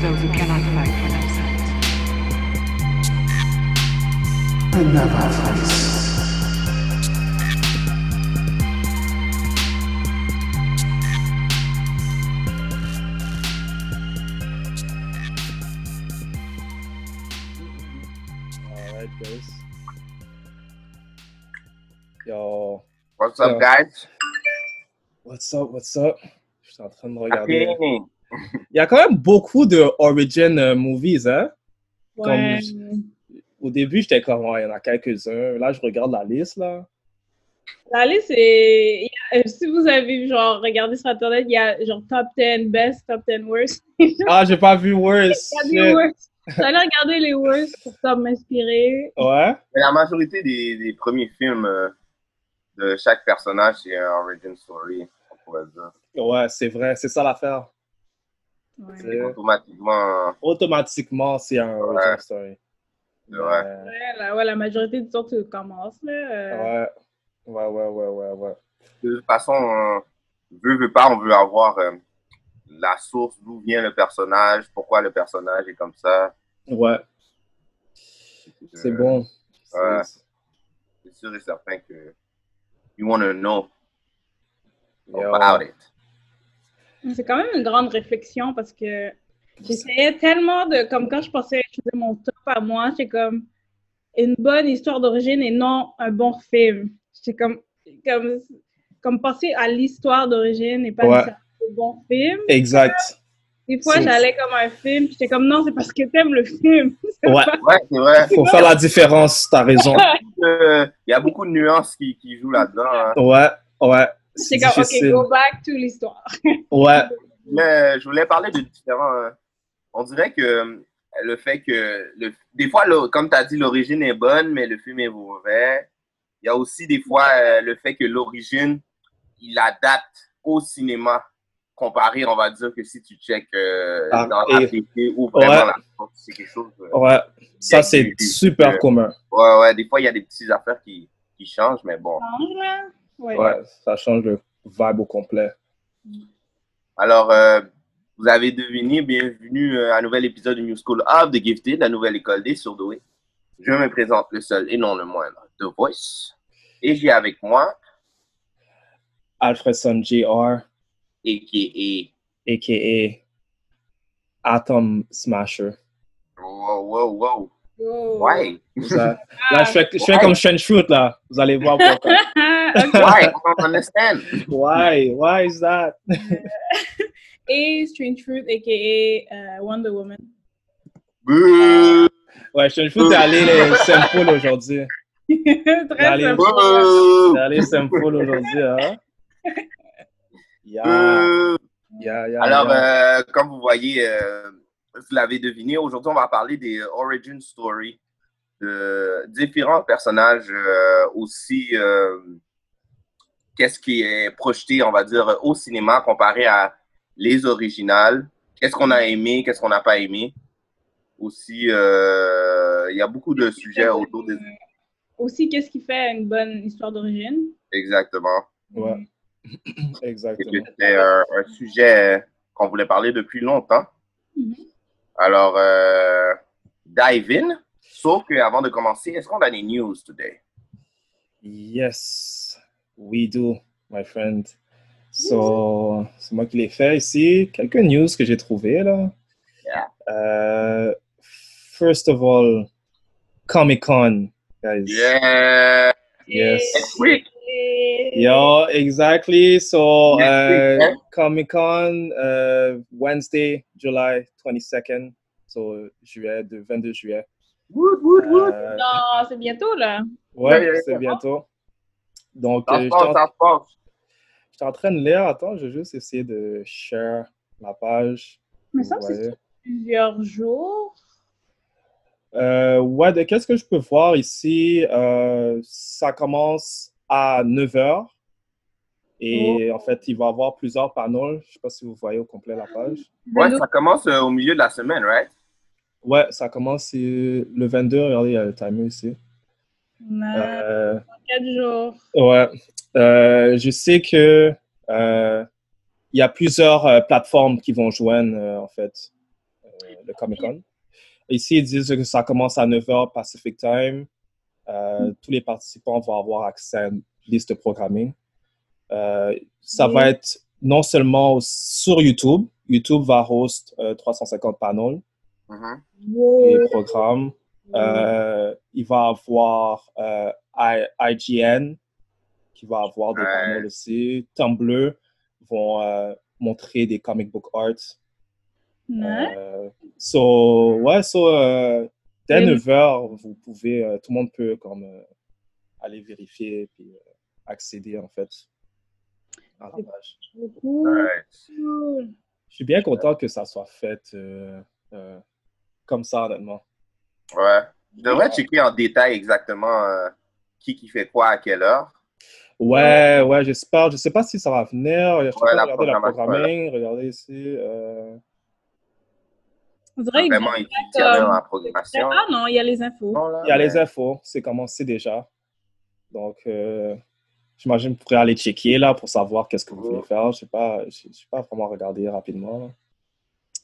those who cannot fight for themselves. Alright, guys. Yo, What's up, Yeah. guys? what's up, what's up? Je suis Il y a quand même beaucoup de origin euh, movies, hein? Ouais. au début, j'étais comme, ouais, il y en a quelques-uns. Là, je regarde la liste, là. La liste, euh, Si vous avez genre regardé sur Internet, il y a genre top 10 best, top 10 worst. Ah, j'ai pas vu Worse. a des worst. J'allais regarder les worst pour ça m'inspirer. Ouais? Mais la majorité des, des premiers films euh, de chaque personnage, c'est un origin story, on pourrait dire. Ouais, c'est vrai, c'est ça l'affaire. Ouais. C'est- Automatiquement, Automatiquement, c'est un origin Ouais. story. c'est vrai. Ouais. Ouais, la, ouais, la majorité du temps, tu commences. Là, euh, Ouais. Ouais, ouais, ouais, ouais, ouais. De toute façon, euh, veut, veut pas, on veut avoir euh, la source d'où vient le personnage, pourquoi le personnage est comme ça. Ouais, c'est Euh, bon. ouais. C'est- sûr et certain que you want to know Yo. about it. C'est quand même une grande réflexion parce que j'essayais tellement de. Comme quand je pensais, je faisais mon top à moi, j'étais comme une bonne histoire d'origine et non un bon film. J'étais comme. Comme, comme penser à l'histoire d'origine et pas Ouais. au bon film. Exact. Des fois, C'est- j'allais comme un film, j'étais comme non, c'est parce que t'aimes le film. C'est Ouais, pas- Ouais, c'est vrai. faut faire la différence, t'as raison. Euh, Il y a beaucoup de nuances qui, qui jouent là-dedans. hein. Ouais, ouais. C'est comme, difficile. ok, go back to l'histoire. Ouais, Mais je voulais parler de différents. euh, on dirait que euh, le fait que. Le, des fois, le- comme tu as dit, l'origine est bonne, mais le film est mauvais. Il y a aussi des fois euh, le fait que l'origine, il adapte au cinéma, comparé, on va dire, que si tu check euh, Ah, dans la et- ou vraiment Ouais. la c'est quelque chose. euh, ouais. Ça, c'est super euh, commun. ouais, ouais, des fois, il y a des petites affaires qui, qui changent, mais bon. Change, là. Ouais. Ouais, ça change le vibe au complet. Alors, euh, vous avez deviné, bienvenue euh, à un nouvel épisode du New School of The Gifted, la nouvelle école des surdoués. Je me présente le seul et non le moindre, The Voice. Et j'ai avec moi, Alfredson Jr., a.k.a. a.k.a. Atom Smasher. Wow, wow, wow. Why? Ça- Là, je fais, je fais comme Strange Fruit, là. Vous allez voir pourquoi. Why? I don't understand. Why? Why is that? Et Strange Fruit, a.k.a. euh, Wonder Woman. Ouais, Strange Fruit est allé les simple aujourd'hui. Très est allé simple aujourd'hui, hein? Yeah, yeah, yeah. Alors, yeah. euh, comme vous voyez, euh, vous l'avez deviné, aujourd'hui, on va parler des origin stories de différents personnages euh, aussi. Euh, Qu'est-ce qui est projeté, on va dire, au cinéma comparé à les originales? Qu'est-ce qu'on a aimé, qu'est-ce qu'on n'a pas aimé? Aussi, euh, il y a beaucoup de sujets autour des. Aussi, qu'est-ce qui fait une bonne histoire d'origine? Exactement. Ouais, Et exactement. C'était un, un sujet qu'on voulait parler depuis longtemps. Mhm. Alors, euh, dive in. Sauf qu'avant de commencer, est-ce qu'on a des news today? Yes, we do, my friend. So, c'est moi qui l'ai fait ici. Quelques news que j'ai trouvées, là. Yeah. Euh, first of all, Comic-Con, guys. Yeah. Yes. Next week. Yeah, exactly. So, uh? Comic Con, uh, Wednesday, July 22nd. So, juillet, de 22 juillet. Wood, wood, wood. Euh, Non, c'est bientôt, là. ouais, c'est bientôt. Donc, Ça euh, passe, en, train de lire. Attends, je vais juste essayer de share la page. Mais ça, c'est plusieurs jours. Euh, ouais, de qu'est-ce que je peux voir ici? Euh, ça commence à 9h. Et en fait, il va y avoir plusieurs panneaux. Je ne sais pas si vous voyez au complet la page. Ouais, 22 ça commence euh, au milieu de la semaine, right? Ouais, ça commence euh, le 22. Regardez, il y a le timer ici. On a Euh, 4 jours. ouais. Euh, je sais que euh, il y a plusieurs euh, plateformes qui vont joindre, euh, en fait, euh, le Comic-Con. Ici, ils disent que ça commence à 9h Pacific Time. Euh, Tous les participants vont avoir accès à une liste de programming. Euh, ça va être non seulement sur YouTube. YouTube va host euh, 350 panels Mhm. et programmes. Euh, il va avoir euh, I- IGN qui va avoir des Ouais. panels aussi. Tumblr vont euh, montrer des comic book art. Ouais. Euh, so, ouais, so, euh, dès Et- 9h, vous pouvez, euh, tout le monde peut comme euh, aller vérifier puis euh, accéder en fait à la C'est- page. Beaucoup. Ouais. Cool. Je suis bien content que ça soit fait euh, euh, comme ça, honnêtement. Ouais. Je devrais checker en détail exactement euh, qui qui fait quoi à quelle heure? Ouais, ouais, j'espère. Je sais pas si ça va venir. Je Ouais, la regarder la programming. Regardez ici. euh, On dirait Vraiment étudier comme- dans la programmation. Ah non, il y a les infos. Non, là, Il y a les infos. C'est commencé déjà. Donc, euh, j'imagine que vous pourrez aller checker là pour savoir qu'est-ce que vous voulez faire. Je sais pas, je je sais pas vraiment regarder rapidement. là.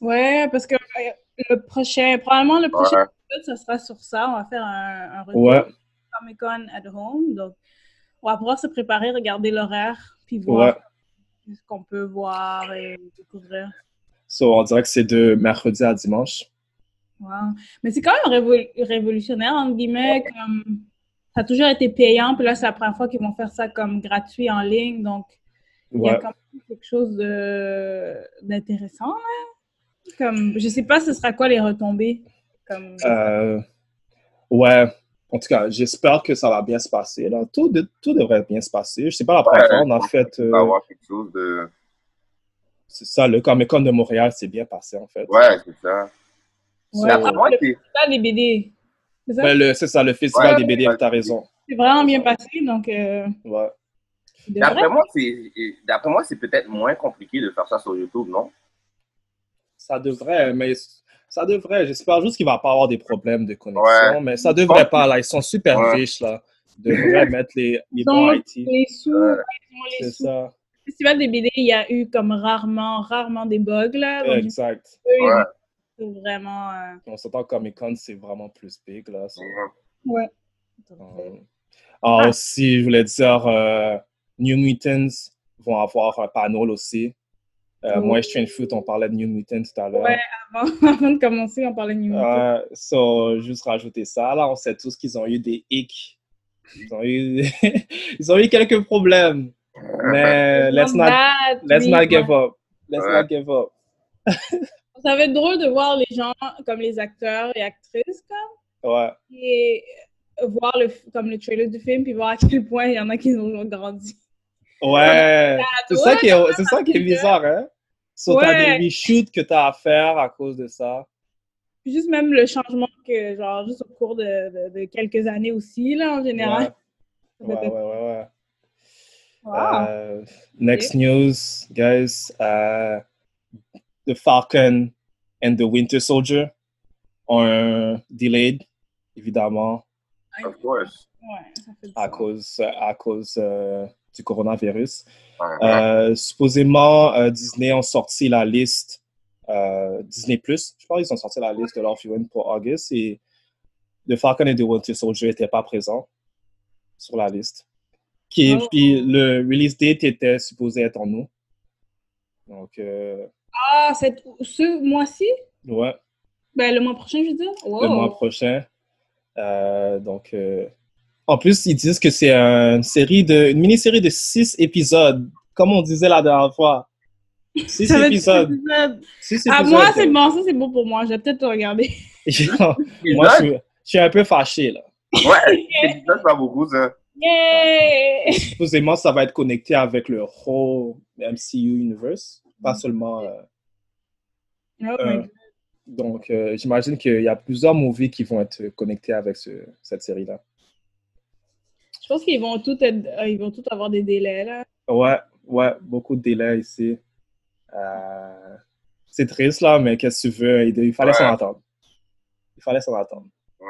Ouais, parce que le prochain, probablement le prochain Ouais. Épisode, ça sera sur ça. On va faire un, un retour Ouais, Comic Con at home. Donc, on va pouvoir se préparer, regarder l'horaire, puis voir ouais. ce qu'on peut voir et découvrir. So, on dirait que c'est de mercredi à dimanche. Wow. Mais c'est quand même révol- révolutionnaire, entre guillemets, comme ça a toujours été payant, puis là, c'est la première fois qu'ils vont faire ça comme gratuit en ligne, donc il y a quand même quelque chose d'intéressant, là. Comme, je sais pas ce sera quoi les retombées? Comme, Euh, ouais. En tout cas, j'espère que ça va bien se passer. Là. Tout, de- tout devrait bien se passer. Je sais pas la première fois, on a fait. Euh, avoir quelque chose de. c'est ça, le Comic Con de Montréal, c'est bien passé en fait. Ouais, c'est ça. Ouais. D'après moi, c'est- Là, les BD. C'est ça? Ouais, le- c'est ça, le festival Ouais, des BD, t'as raison. C'est vraiment bien passé, donc euh, Ouais. il devrait- D'après moi, c'est d'après moi, c'est peut-être moins compliqué de faire ça sur YouTube, non? Ça devrait, mais ça devrait. J'espère juste qu'il va pas avoir des problèmes de connexion, Ouais. mais ça devrait pas. Là, ils sont super Ouais. riches là. Ils devraient mettre les, les Ils bons ont IT. les sous, Ouais. les sous. ça. Le festival des BD, il y a eu comme rarement, rarement des bugs, là. Donc, Exact. eux, vraiment... euh, On s'entend Comic Con, c'est vraiment plus big là. ouais. Euh, ah, aussi, je voulais dire, euh, New Mutants vont avoir un panel aussi. Euh. Moi et Strange Fruit, on parlait de New Mutants tout à l'heure. Ouais. Avant, avant de commencer, on parlait de New Mutants. Euh, so, juste rajouter ça. Là, on sait tous qu'ils ont eu des hicks. Ils ont eu, ils ont eu quelques problèmes. Mais let's not, Bad, let's oui, not give up. Let's Ouais. not give up. Ça va être drôle de voir les gens, comme les acteurs et actrices, comme, Ouais. et voir le, comme le trailer du film, puis voir à quel point il y en a qui ont grandi. Ouais. C'est ça qui est, c'est ça qui est que- bizarre, hein? So, t'as Ouais. des reshoots que t'as à faire à cause de ça. Puis juste même le changement que, genre, juste au cours de, de- de quelques années aussi, là, en général. Ouais, ouais, ouais, ouais. ouais. Wow. Uh, next news, guys. Uh, the Falcon and the Winter Soldier are delayed, évidemment, Of course. Ouais, ça fait du à cause, à cause euh, du coronavirus. Euh, supposément, euh, Disney ont sorti la liste, euh, Disney Plus, je pense qu'ils ont sorti la liste de leur viewing pour August et The Falcon and the Winter Soldier n'étaient pas présents sur la liste. Qui, Oh. Puis le release date était supposé être en août. Donc, euh, Ah, cette, ce mois-ci? ouais, Ben, le mois prochain, je veux dire? Wow. le mois prochain. Euh, donc, euh, en plus, ils disent que c'est une série de, une mini-série de six épisodes, comme on disait la dernière fois. Six Ça épisodes. six épisodes. Six Ah, épisodes. moi, c'est bon. Ça, c'est bon pour moi. Je vais peut-être te regarder. Moi, je suis, je suis un peu fâché, là. Ouais, c'est pas beaucoup, ça. Yay! Supposément, ça va être connecté avec le whole MCU universe, pas seulement. euh, Oh. God. donc, euh, j'imagine qu'il y a plusieurs movies qui vont être connectés avec ce- cette série-là. Je pense qu'ils vont tous être, euh, ils vont tous avoir des délais, là. Ouais, ouais, beaucoup de délais ici. Euh, c'est triste, là, mais qu'est-ce que tu veux? Il, fallait Ouais. s'en attendre. Il fallait s'en attendre. Ouais,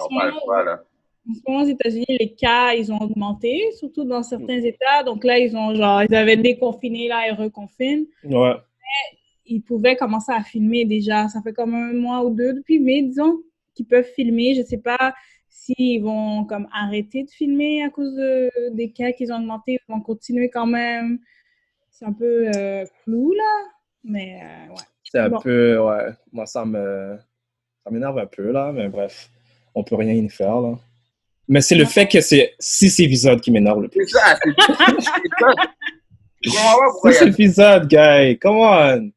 En on parle ce pas, là. En ce moment, aux États-Unis, les cas, ils ont augmenté, surtout dans certains États. Donc là, ils ont, genre, ils avaient déconfiné, là, ils reconfinent. Ouais, Ils pouvaient commencer à filmer déjà. Ça fait comme un mois ou deux depuis mai, disons, qu'ils peuvent filmer. Je sais pas s'ils vont comme arrêter de filmer à cause de- des cas qu'ils ont augmenté. Ils vont continuer quand même. C'est un peu euh, flou, là. Mais euh, ouais. c'est un Bon. peu. Ouais, moi, ça me. Ça m'énerve un peu, là, mais bref, on peut rien y faire, là. Mais c'est le fait que c'est six épisodes qui m'énerve le plus. C'est ça, c'est c'est ça. Six épisodes, guys, come on!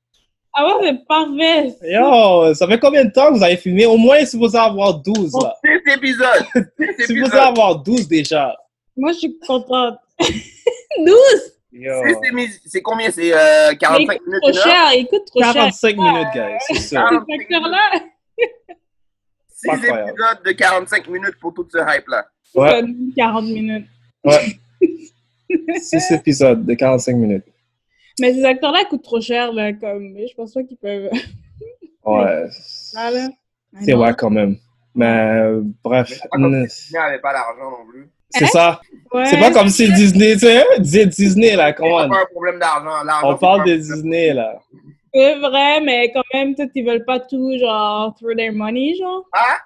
Ah ouais, c'est parfait. Yo, ça fait combien de temps que vous avez filmé? Au moins, il est supposé avoir 12, là. six épisodes. Six C'est supposé épisodes. avoir 12 déjà. Moi, je suis contente. 12! Yo. Six émis- C'est combien? C'est euh, Mais 45 il coûte minutes, trop cher, il coûte trop cher. 45 minutes, guys, c'est ça. Six Incroyable. épisodes de 45 minutes pour tout ce hype-là. Ouais, ça 40 minutes. ouais. 6 épisodes de 45 minutes. Mais ces acteurs-là ils coûtent trop cher, là, comme, je pense pas qu'ils peuvent. Ouais. C'est ouais quand même. Mais euh, bref, si Disney n'avait pas d'argent non plus. c'est ça. Ouais. C'est pas comme si Disney, tu sais, Dis- Disney là, come C'est on. pas un problème d'argent. L'argent, On c'est parle de. Disney là. C'est vrai, mais quand même, peut-être qu'ils veulent pas tout, genre, through their money, genre. Ah?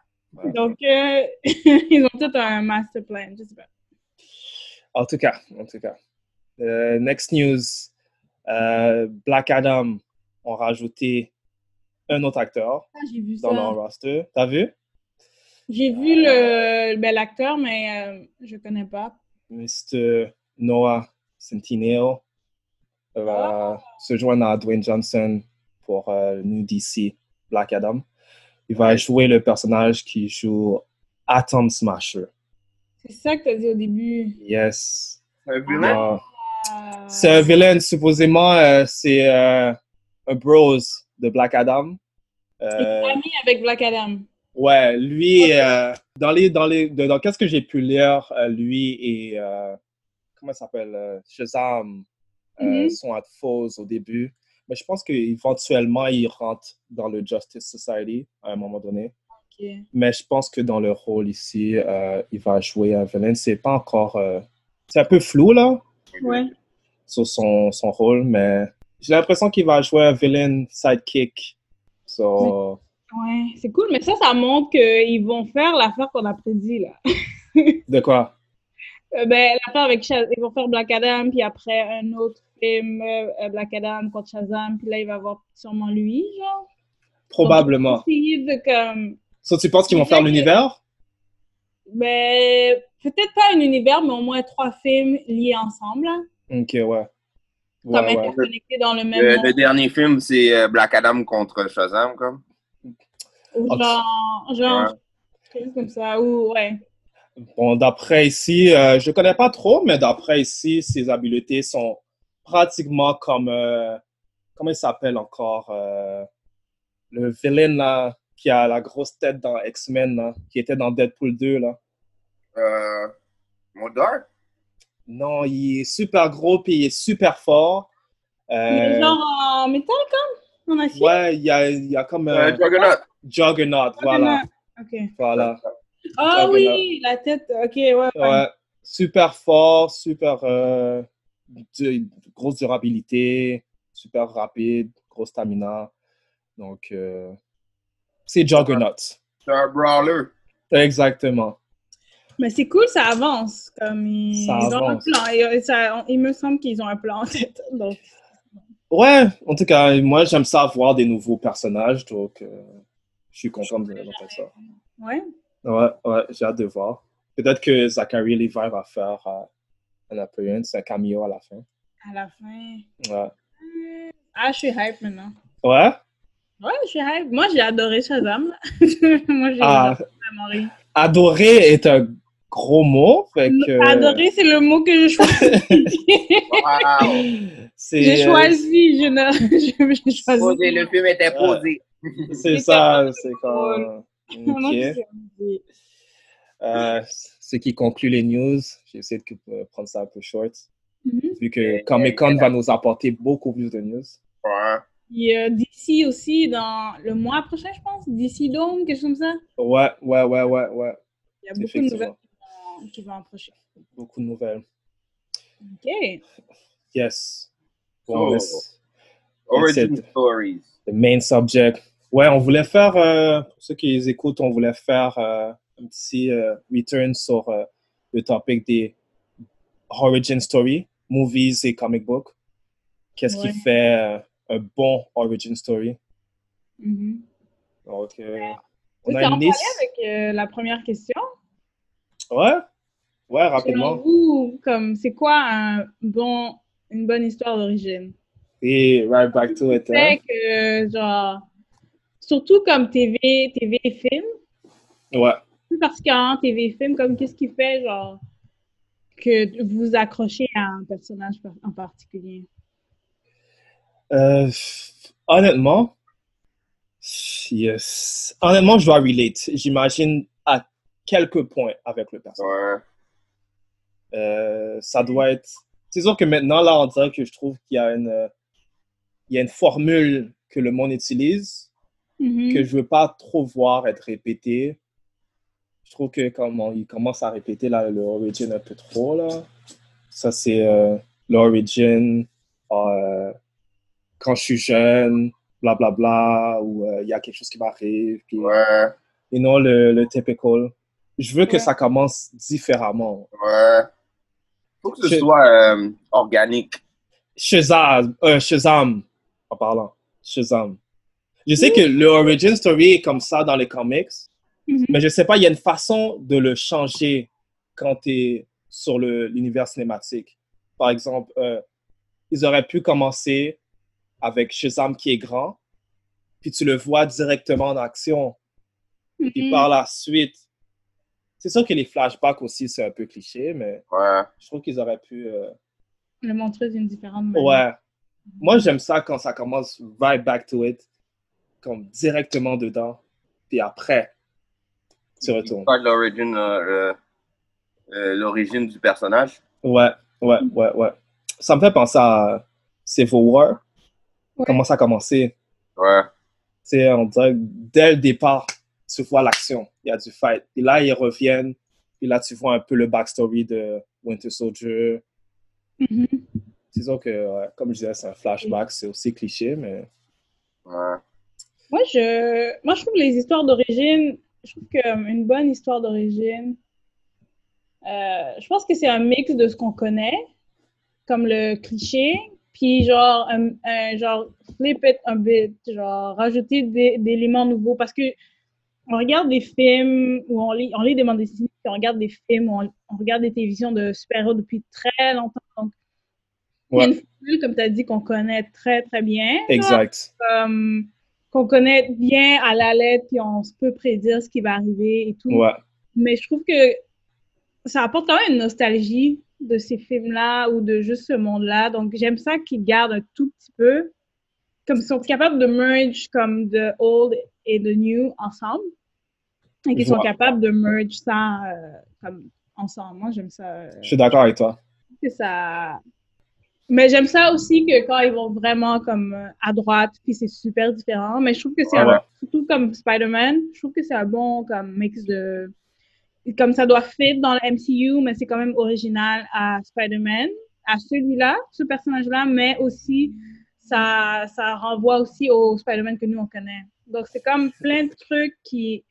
Donc, euh, ils ont tout un master plan, je sais pas. En tout cas, en tout cas. Euh, next news. Euh, Black Adam ont rajouté un autre acteur Ah, j'ai vu dans leur ça. roster. T'as vu? J'ai vu le, ben, l'acteur, mais euh, je connais pas. Mr. Noah Centineo va se joindre à Dwayne Johnson pour euh, new DC Black Adam. Il va jouer le personnage qui joue Atom Smasher. C'est ça que tu as dit au début. Yes. Ah. C'est un villain, supposément, euh, c'est euh, un bros de Black Adam. Il est Euh, ami avec Black Adam. ouais, lui, euh, dans les, dans les, dans qu'est-ce que j'ai pu lire, lui et, comment ça s'appelle, Shazam, Mhm. sont à faux au début. Mais je pense qu'éventuellement, ils rentrent dans le Justice Society à un moment donné. Mais je pense que dans le rôle ici, il va jouer un villain. C'est pas encore, c'est un peu flou, là Ouais. sur son, son rôle, mais j'ai l'impression qu'il va jouer un villain sidekick. So, Ouais, c'est cool, mais ça, ça montre qu'ils vont faire l'affaire qu'on a prédit, là. de quoi? Euh, ben, l'affaire avec Shazam, ils vont faire Black Adam, puis après un autre film, euh, euh, Black Adam contre Shazam, puis là, il va avoir sûrement lui, genre. Probablement. Donc, de, comme, So, tu penses qu'ils vont faire l'univers? ben, peut-être pas un univers, mais au moins trois films liés ensemble, là. Ok, ouais. Comme Ouais, interconnectés dans le même Le, dernier film, c'est euh, Black Adam contre Shazam, comme. Ou Ok. genre, genre, Ouais. quelque chose comme ça, ou, ouais. Bon, d'après ici, euh, je connais pas trop, mais d'après ici, ses habiletés sont pratiquement comme, euh, comment il s'appelle encore, euh, le villain là, qui a la grosse tête dans X-Men, qui était dans Deadpool 2, là. Euh, Modar? Non, il est super gros, puis il est super fort. Mais Euh, genre en métal, comme, en acier? Ouais, il y a, il y a comme Euh, un Juggernaut. Juggernaut, voilà. Ok. Voilà. Ah oui, la tête, ok, ouais. ouais. Ouais. Super fort, super euh, du- grosse durabilité, super rapide, grosse stamina. Donc, euh, c'est Juggernaut. C'est un brawler. Exactement. Mais c'est cool, ça avance. Comme ils, Ça ils ont un plan. Et, euh, il me semble qu'ils ont un plan en tête. Donc, Ouais, en tout cas, moi, j'aime ça voir des nouveaux personnages, donc euh, je suis content de d'entendre ça. Ouais. Ouais, ouais, j'ai hâte de voir. Peut-être que Zachary Levi va faire euh, un appearance, un cameo à la fin. À la fin. Ouais. Ah, je suis hype maintenant. Ouais? Ouais, je suis hype. Moi, j'ai adoré Shazam. Moi, j'ai Ah, vraiment ri. adorer est un gros mot. Fait que, Adorer, c'est le mot que j'ai choisi. Wow! j'ai euh, choisi. Je ne... je-. Posé, le film était posé. C'est ça, c'est comme. Moi, Ok. j'ai choisi. Euh, ce qui conclut les news. J'ai essayé de euh, prendre ça un peu short, Mhm. vu que Comic Con va nous apporter beaucoup plus de news. Ouais. Il y a DC aussi dans le mois prochain, je pense. DC Dome, quelque chose comme ça. Ouais, ouais, ouais, ouais, ouais. Il y a beaucoup de nouvelles qui vont, approcher. Beaucoup de nouvelles. OK. Yes. Bon, let's- Origin. Stories. the main subject. Ouais, on voulait faire, euh, pour ceux qui les écoutent, on voulait faire euh, un petit euh, return sur euh, le topic des origin story, movies et comic book. Qu'est-ce qui fait euh, un bon origin story? Mhm. Donc, On on a une liste. avec euh, la première question? Ouais, ouais, Selon rapidement. vous, comme, c'est quoi un bon, une bonne histoire d'origine? Et right back to it. hein. Que, genre, surtout comme TV, TV et film, Ouais. plus particulièrement TV et film, comme qu'est-ce qui fait, genre, que vous accrochez à un personnage en particulier? Euh, honnêtement, yes. Honnêtement, je dois relate. J'imagine quelques points avec le personnage. Ouais. Euh, ça doit être. C'est sûr que maintenant, là, on dirait que je trouve qu'il y a une, il y a une formule que le monde utilise Mhm. que je veux pas trop voir être répétée. Je trouve que comment il commence à répéter là, le origin un peu trop là. Ça c'est euh, l'origin euh, quand je suis jeune, blablabla, bla, bla, ou euh, il y a quelque chose qui m'arrive, puis Ouais. et non le, le typical. Je veux que ça commence différemment. Ouais. Faut que ce Je- soit euh, organique. Shazam, euh, Shazam, en parlant, Shazam. Je sais que le origin story est comme ça dans les comics, Mhm. mais je sais pas, il y a une façon de le changer quand tu es sur le- l'univers cinématique. Par exemple, euh, ils auraient pu commencer avec Shazam qui est grand, puis tu le vois directement en action, puis Mhm. par la suite, c'est sûr que les flashbacks aussi, c'est un peu cliché, mais Ouais. je trouve qu'ils auraient pu... euh, Le montrer d'une différente manière. Ouais. Moi, j'aime ça quand ça commence right back to it, comme directement dedans, puis après, tu retournes. Pas de l'origine, euh, euh, l'origine du personnage. Ouais, ouais, ouais, ouais. Ça me fait penser à Civil War. Ouais. Comment ça a commencé? Ouais. Tu sais, on dirait dès le départ, tu vois l'action, il y a du fight. Et là, ils reviennent, et là, tu vois un peu le backstory de Winter Soldier. Mhm. C'est sûr que, ouais, comme je disais, c'est un flashback, c'est aussi cliché, mais Ouais. Moi, je, moi, je trouve les histoires d'origine, je trouve qu'une bonne histoire d'origine, euh, je pense que c'est un mix de ce qu'on connaît, comme le cliché, puis genre, un, un- genre flip it un bit, genre rajouter des, des éléments nouveaux. Parce que on regarde des films ou on lit, on lit des bandes dessinées, puis on regarde des films, on, on regarde des télévisions de super-héros depuis très longtemps. Donc, il y a une formule, comme tu as dit, qu'on connaît très, très bien. exact. qu'on connaît bien à la lettre, puis on peut prédire ce qui va arriver et tout. Ouais. Mais je trouve que ça apporte quand même une nostalgie de ces films-là ou de juste ce monde-là. Donc, j'aime ça qu'ils gardent un tout petit peu. Comme ils sont capables de merge comme de old et de new ensemble. Et qu'ils Je sont capables de merge ça euh, comme ensemble. Moi, j'aime ça. euh, Je suis d'accord avec toi. ça. Mais j'aime ça aussi que quand ils vont vraiment comme euh, à droite, puis c'est super différent. Mais je trouve que c'est ouais. surtout comme Spider-Man, je trouve que c'est un bon comme mix de comme ça doit fit dans le MCU, mais c'est quand même original à Spider-Man, à celui-là, ce personnage-là, mais aussi ça ça renvoie aussi au Spider-Man que nous on connaît. Donc c'est comme plein de trucs qui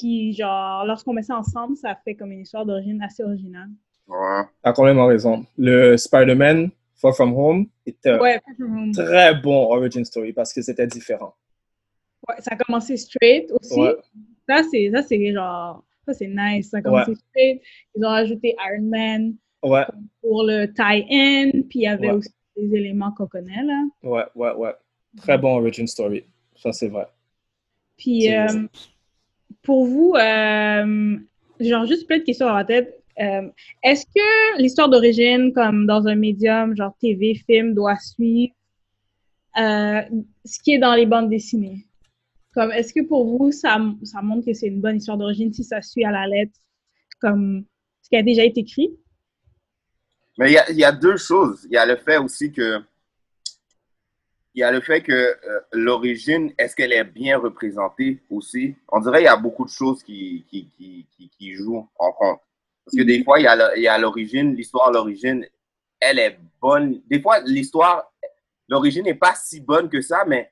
qui genre lorsqu'on met ça ensemble, ça fait comme une histoire d'origine assez originale. Ouais. T'as quand même raison. Le Spider-Man Far From Home était Ouais, un très bon origin story parce que c'était différent. ouais, ça a commencé straight aussi. Ouais. Ça, c'est, ça, c'est genre, ça, c'est nice. Ça a commencé straight. Ils ont rajouté Iron Man Ouais, pour le tie-in, puis il y avait Ouais. aussi des éléments qu'on connaît, là. ouais, ouais, ouais. Très bon origin story. Ça, c'est vrai. Puis, C'est- euh, pour vous, euh, genre, juste plein de questions dans la tête. Euh, Est-ce que l'histoire d'origine, comme dans un médium, genre TV, film, doit suivre euh, ce qui est dans les bandes dessinées? Comme, est-ce que pour vous, ça, ça montre que c'est une bonne histoire d'origine si ça suit à la lettre, comme ce qui a déjà été écrit? Mais il y a, il y a deux choses. Il y a le fait aussi que. Il y a le fait que euh, l'origine, est-ce qu'elle est bien représentée aussi? On dirait qu'il y a beaucoup de choses qui, qui, qui, qui, qui jouent en compte. Parce que des fois, il y a l'origine, l'histoire à l'origine, elle est bonne. Des fois, l'histoire, l'origine n'est pas si bonne que ça, mais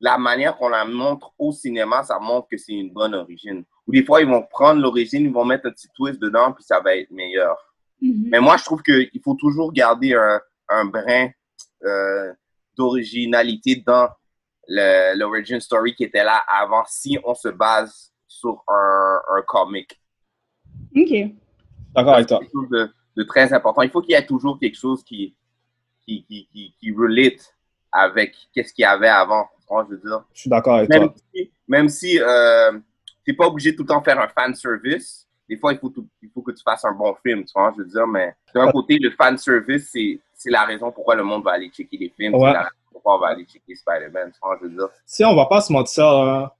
la manière qu'on la montre au cinéma, ça montre que c'est une bonne origine. Ou des fois, ils vont prendre l'origine, ils vont mettre un petit twist dedans, puis ça va être meilleur. Mhm. Mais moi, je trouve qu'il faut toujours garder un, un brin euh, d'originalité dans le- l'origin story qui était là avant si on se base sur un, un comic. OK. D'accord avec toi. C'est quelque chose de, de très important. Il faut qu'il y ait toujours quelque chose qui, qui, qui, qui, qui relate avec qu'est-ce qu'il y avait avant. Tu vois, je veux dire? Je suis d'accord avec Même toi. si, même si euh, t'es pas obligé tout le temps de faire un fan service, des fois, il faut, tout- il faut que tu fasses un bon film, tu vois, je veux dire, mais d'un côté, le fan service, c'est, c'est la raison pourquoi le monde va aller checker les films, Ouais. c'est la raison pourquoi on va aller checker Spider-Man, tu vois, je veux dire. Si on va pas se mentir, hein,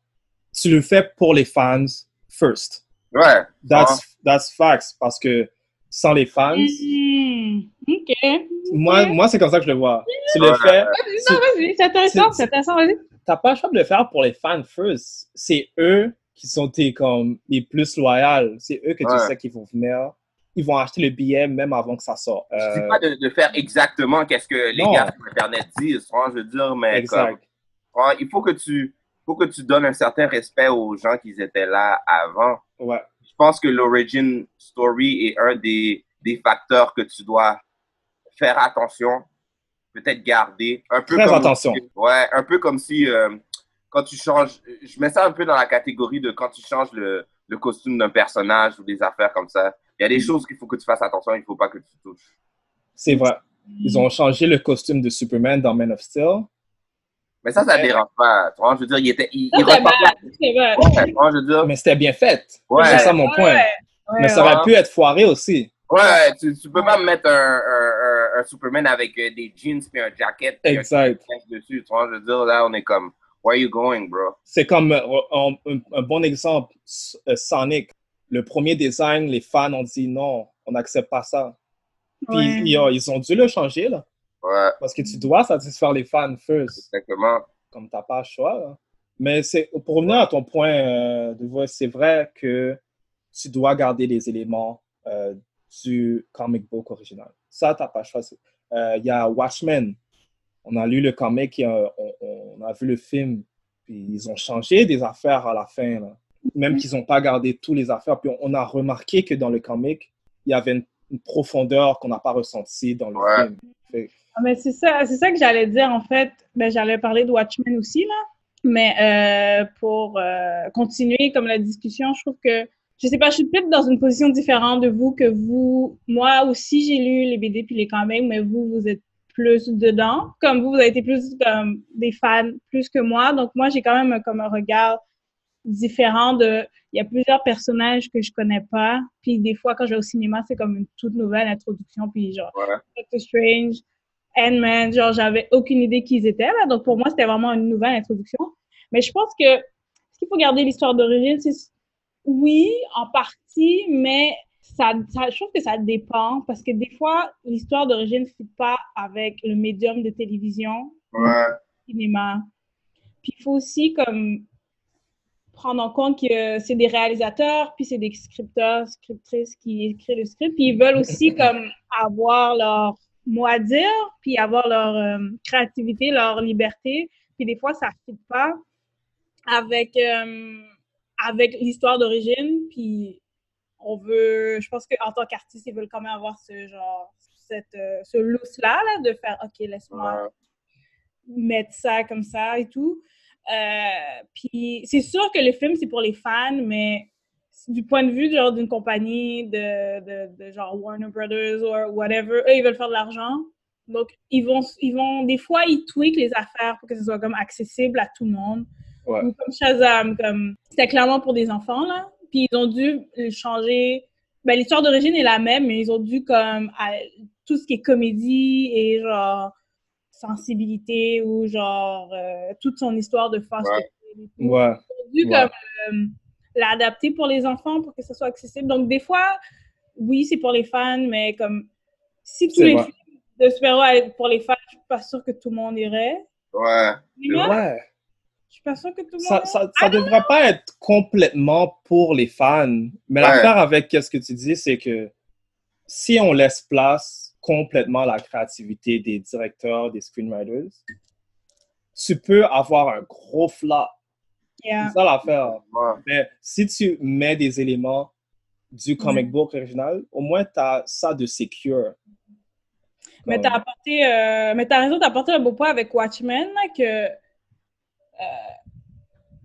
tu le fais pour les fans first. Ouais, That's, that's facts. Parce que sans les fans, Hmm. OK. moi, moi c'est comme ça que je le vois. Tu le fais, Non, vas-y, c'est intéressant, c'est- c'est intéressant, vas-y. t'as pas le choix de le faire pour les fans first. C'est eux qui sont tes, comme, les plus loyaux. C'est eux que Ouais. tu sais qu'ils vont venir. Ils vont acheter le billet même avant que ça sorte. je dis Euh, pas de, de faire exactement qu'est-ce que les Non. gars sur Internet disent, vois, je veux dire, mais comme, il faut que tu faut que tu donnes un certain respect aux gens qui étaient là avant. Ouais. Je pense que l'origin story est un des, des facteurs que tu dois faire attention, peut-être garder. Un peu Très comme, attention. Ouais, un peu comme si euh, quand tu changes, je mets ça un peu dans la catégorie de quand tu changes le, le costume d'un personnage ou des affaires comme ça. Il y a des choses qu'il faut que tu fasses attention, il ne faut pas que tu touches. C'est vrai. Ils ont changé le costume de Superman dans Man of Steel. Mais ça, ça ne dérange pas. Tu vois, je veux dire, il était, il, il ressemblait-. Ouais, tu vois, je veux dire, Mais c'était bien fait. Ouais. C'est ça mon point. Ouais, Mais ça ouais. aurait pu être foiré aussi. Ouais, tu, tu peux pas me mettre un, un, un, un Superman avec euh, des jeans et un jacket et un Exact. t-shirt dessus. Tu vois, je veux dire, là, on est comme, where are you going, bro? C'est comme euh, un, un- un bon exemple, euh, Sonic. Le premier design, les fans ont dit non, on n'accepte pas ça. Puis Ouais. ils, ont, ils ont dû le changer, là. Ouais, Parce que tu dois satisfaire les fans first. exactement. Comme tu n'as pas le choix. là. Mais c'est pour revenir à ton point euh, de voix, c'est vrai que tu dois garder les éléments euh, du comic book original. Ça, tu n'as pas le choix. C'est- euh, Il y a Watchmen. On a lu le comic, et, euh, on, on a vu le film. Puis ils ont changé des affaires à la fin. là. Même qu'ils n'ont pas gardé toutes les affaires. Puis on, on a remarqué que dans le comic, il y avait une, une profondeur qu'on n'a pas ressentie dans le Ouais. film. Fait- Ah, mais c'est ça, c'est ça que j'allais dire en fait. Ben, j'allais parler de Watchmen aussi là, mais euh, pour euh, continuer comme la discussion, je trouve que je sais pas, je suis peut-être dans une position différente de vous que vous. Moi aussi, j'ai lu les BD puis les comics, mais vous, vous êtes plus dedans. Comme vous, vous avez été plus comme des fans plus que moi, donc moi, j'ai quand même comme un regard différent de. Il y a plusieurs personnages que je connais pas, puis des fois quand je vais au cinéma, c'est comme une toute nouvelle introduction, puis genre Ouais. Doctor Strange, Ant-Man, genre j'avais aucune idée qui ils étaient là, donc pour moi c'était vraiment une nouvelle introduction. Mais je pense que ce qu'il faut garder l'histoire d'origine, c'est oui en partie, mais ça, ça, je trouve que ça dépend parce que des fois l'histoire d'origine ne fit pas avec le médium de télévision, Ouais. cinéma. Puis il faut aussi comme prendre en compte que c'est des réalisateurs, puis c'est des scripteurs, scriptrices qui écrivent le script, puis ils veulent aussi comme avoir leur mot à dire, puis avoir leur euh, créativité, leur liberté. Puis des fois, ça ne fit pas avec, euh, avec l'histoire d'origine, puis on veut, je pense qu'en tant qu'artiste, ils veulent quand même avoir ce genre, cette, euh, ce lousse-là, là, de faire, OK, laisse-moi mettre ça comme ça et tout. Euh, puis c'est sûr que le film, c'est pour les fans, mais du point de vue genre d'une compagnie de, de, de genre Warner Brothers ou whatever, eux, ils veulent faire de l'argent. Donc, ils vont, ils vont, des fois, ils tweakent les affaires pour que ce soit comme accessible à tout le monde. Ouais. Ou comme Shazam, comme c'était clairement pour des enfants, là. Puis ils ont dû changer. Ben, l'histoire d'origine est la même, mais ils ont dû comme à- tout ce qui est comédie et genre sensibilité ou genre euh, toute son histoire de foster Ouais. Ouais. Comme euh, l'adapter pour les enfants pour que ce soit accessible. Donc des fois, oui, c'est pour les fans, mais comme si tous les vrai. films de super-héros étaient pour les fans, je suis pas sûre que tout le monde irait. Ouais. Moi, Ouais. Je suis pas sûre que tout le monde Ça, irait. ça, ça devrait pas être complètement pour les fans. Mais Ouais. l'affaire avec qu'est-ce que tu dis, c'est que si on laisse place complètement la créativité des directeurs, des screenwriters, tu peux avoir un gros flop. Yeah. C'est ça l'affaire. Ouais. Mais si tu mets des éléments du comic book original, au moins tu as ça de secure. Mais t'as apporté, euh, mais t'as raison, t'as apporté un beau point avec Watchmen, là, que, euh,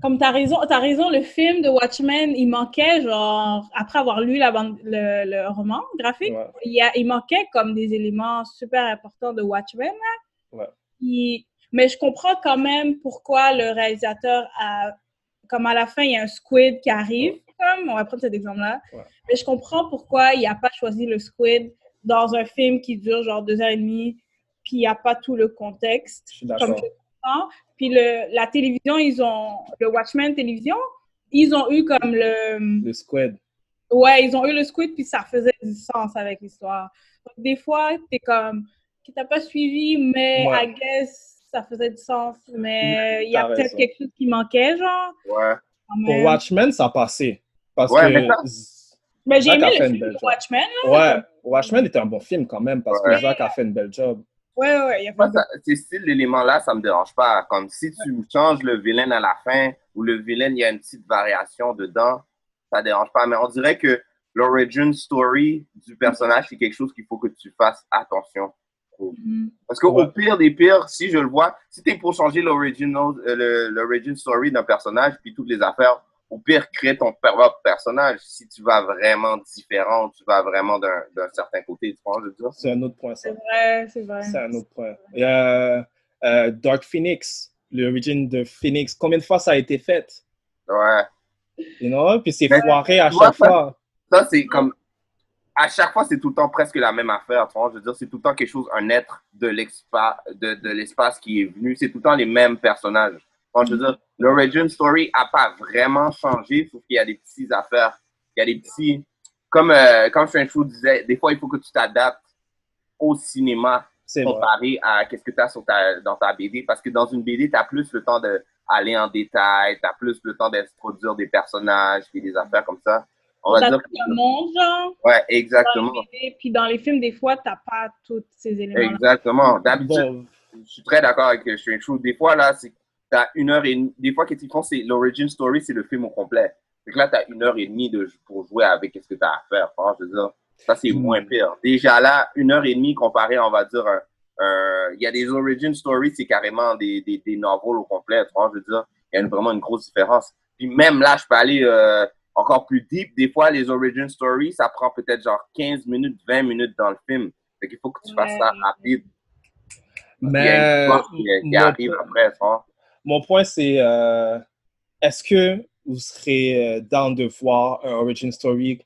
comme t'as raison, t'as raison, le film de Watchmen, il manquait, genre, après avoir lu la bande, le, le roman graphique, Ouais. il, y a, il manquait comme des éléments super importants de Watchmen, là. Ouais. Puis- mais je comprends quand même pourquoi le réalisateur a, comme à la fin, il y a un squid qui arrive, comme, on va prendre cet exemple-là, Ouais. mais je comprends pourquoi il n'a pas choisi le squid dans un film qui dure genre deux heures et demie, puis il n'y a pas tout le contexte. Je suis d'accord. Puis le, la télévision, ils ont, le Watchmen télévision, ils ont eu comme le, Le squid. ouais, ils ont eu le squid, puis ça faisait du sens avec l'histoire. Donc des fois, t'es comme, qui t'a pas suivi, mais Ouais. I guess ça faisait du sens. Mais il y a peut-être quelque chose qui manquait, genre. Ouais. Pour. Watchmen, ça a passé. Parce Ouais, que. mais j'ai aimé le film de. Watchmen. là. Ouais, Watchmen était un bon film quand même parce Ouais. que Zach a fait une belle job. Ouais, ouais, ouais, il a fait Moi, un ça- ces styles d'éléments-là, ça me dérange pas. Comme si tu changes le vilain à la fin ou le vilain, il y a une petite variation dedans, ça dérange pas. Mais on dirait que l'origin story du personnage, c'est quelque chose qu'il faut que tu fasses attention. Mhm. Parce qu'au Ouais. pire des pires, si je le vois, si t'es pour changer l'original, euh, le- l'origin story d'un personnage, puis toutes les affaires, au pire, crée ton propre personnage. Si tu vas vraiment différent, tu vas vraiment d'un d'un certain côté, tu vois, je veux dire. C'est un autre point, ça. C'est vrai, c'est vrai. C'est un autre point. Il y a euh, Dark Phoenix, l'origine de Phoenix. Combien de fois ça a été fait? Ouais. You know? Puis c'est foiré à vois, chaque ça- fois. Ça, c'est comme. À chaque fois, c'est tout le temps presque la même affaire. Tu vois, je veux dire, c'est tout le temps quelque chose, un être de l'espace de, de l'espace qui est venu. C'est tout le temps les mêmes personnages. Tu vois, je veux dire, l'origin story n'a pas vraiment changé, sauf qu'il y a des petites affaires. Il y a des petits. Comme, euh, comme Strange Food disait, des fois, il faut que tu t'adaptes au cinéma C'est vrai. comparé à qu'est-ce que tu as dans ta BD. Parce que dans une BD, tu as plus le temps d'aller en détail, tu as plus le temps d'introduire des personnages et des affaires comme ça. On va dire le monde, genre. Ouais, dans exactement. les BD, Puis dans les films, des fois, t'as pas tous ces éléments. Exactement. D'habitude, Bon, je suis très d'accord avec Strange Fruit. Des fois, là, c'est t'as une heure et demie. Des fois, qu'est-ce qu'ils font, c'est l'origin story, c'est le film au complet. Que là, t'as une heure et demie de, pour jouer avec ce que t'as à faire. Franchement, je veux dire, ça, c'est Mm. moins pire. Déjà là, une heure et demie comparé, on va dire, il y a des origin stories, c'est carrément des, des, des novels au complet. Franchement, je veux dire, il y a une- vraiment une grosse différence. Puis même là, je peux aller euh, encore plus deep. Des fois, les origin stories, ça prend peut-être genre 15 minutes, 20 minutes dans le film. Fait qu'il faut que tu fasses ça rapide. Il y a mais une histoire qui, arrive après. Mon point, c'est euh, est-ce que vous serez euh, down de voir un origin story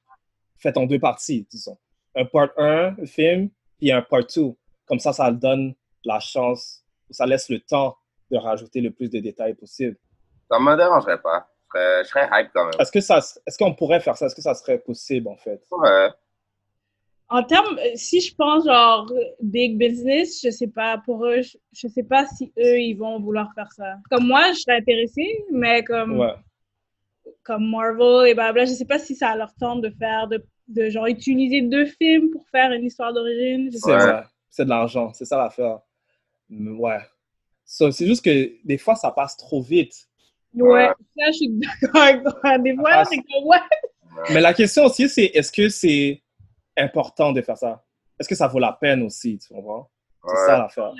fait en deux parties, disons? Un part 1 film, puis un part 2. Comme ça, ça donne la chance, ça laisse le temps de rajouter le plus de détails possible. Ça me dérangerait pas. Je serais, je serais hype quand même. Est-ce qu'on pourrait faire ça? Est-ce que ça serait possible, en fait? Ouais. En termes, euh, si je pense genre big business, je sais pas pour eux, je, je sais pas si eux ils vont vouloir faire ça. Comme moi, je serais intéressée, mais comme Ouais. comme Marvel et blabla, je sais pas si ça leur tente de faire de, de genre utiliser deux films pour faire une histoire d'origine. C'est Ouais. vrai. C'est de l'argent. C'est ça l'affaire. Ouais. So, c'est juste que des fois, ça passe trop vite. pas. Ouais, ça je suis d'accord avec toi. Des fois, c'est comme ouais. Mais la question aussi, c'est est-ce que c'est important de faire ça? est-ce que ça vaut la peine aussi, tu comprends? C'est Ouais. ça l'affaire.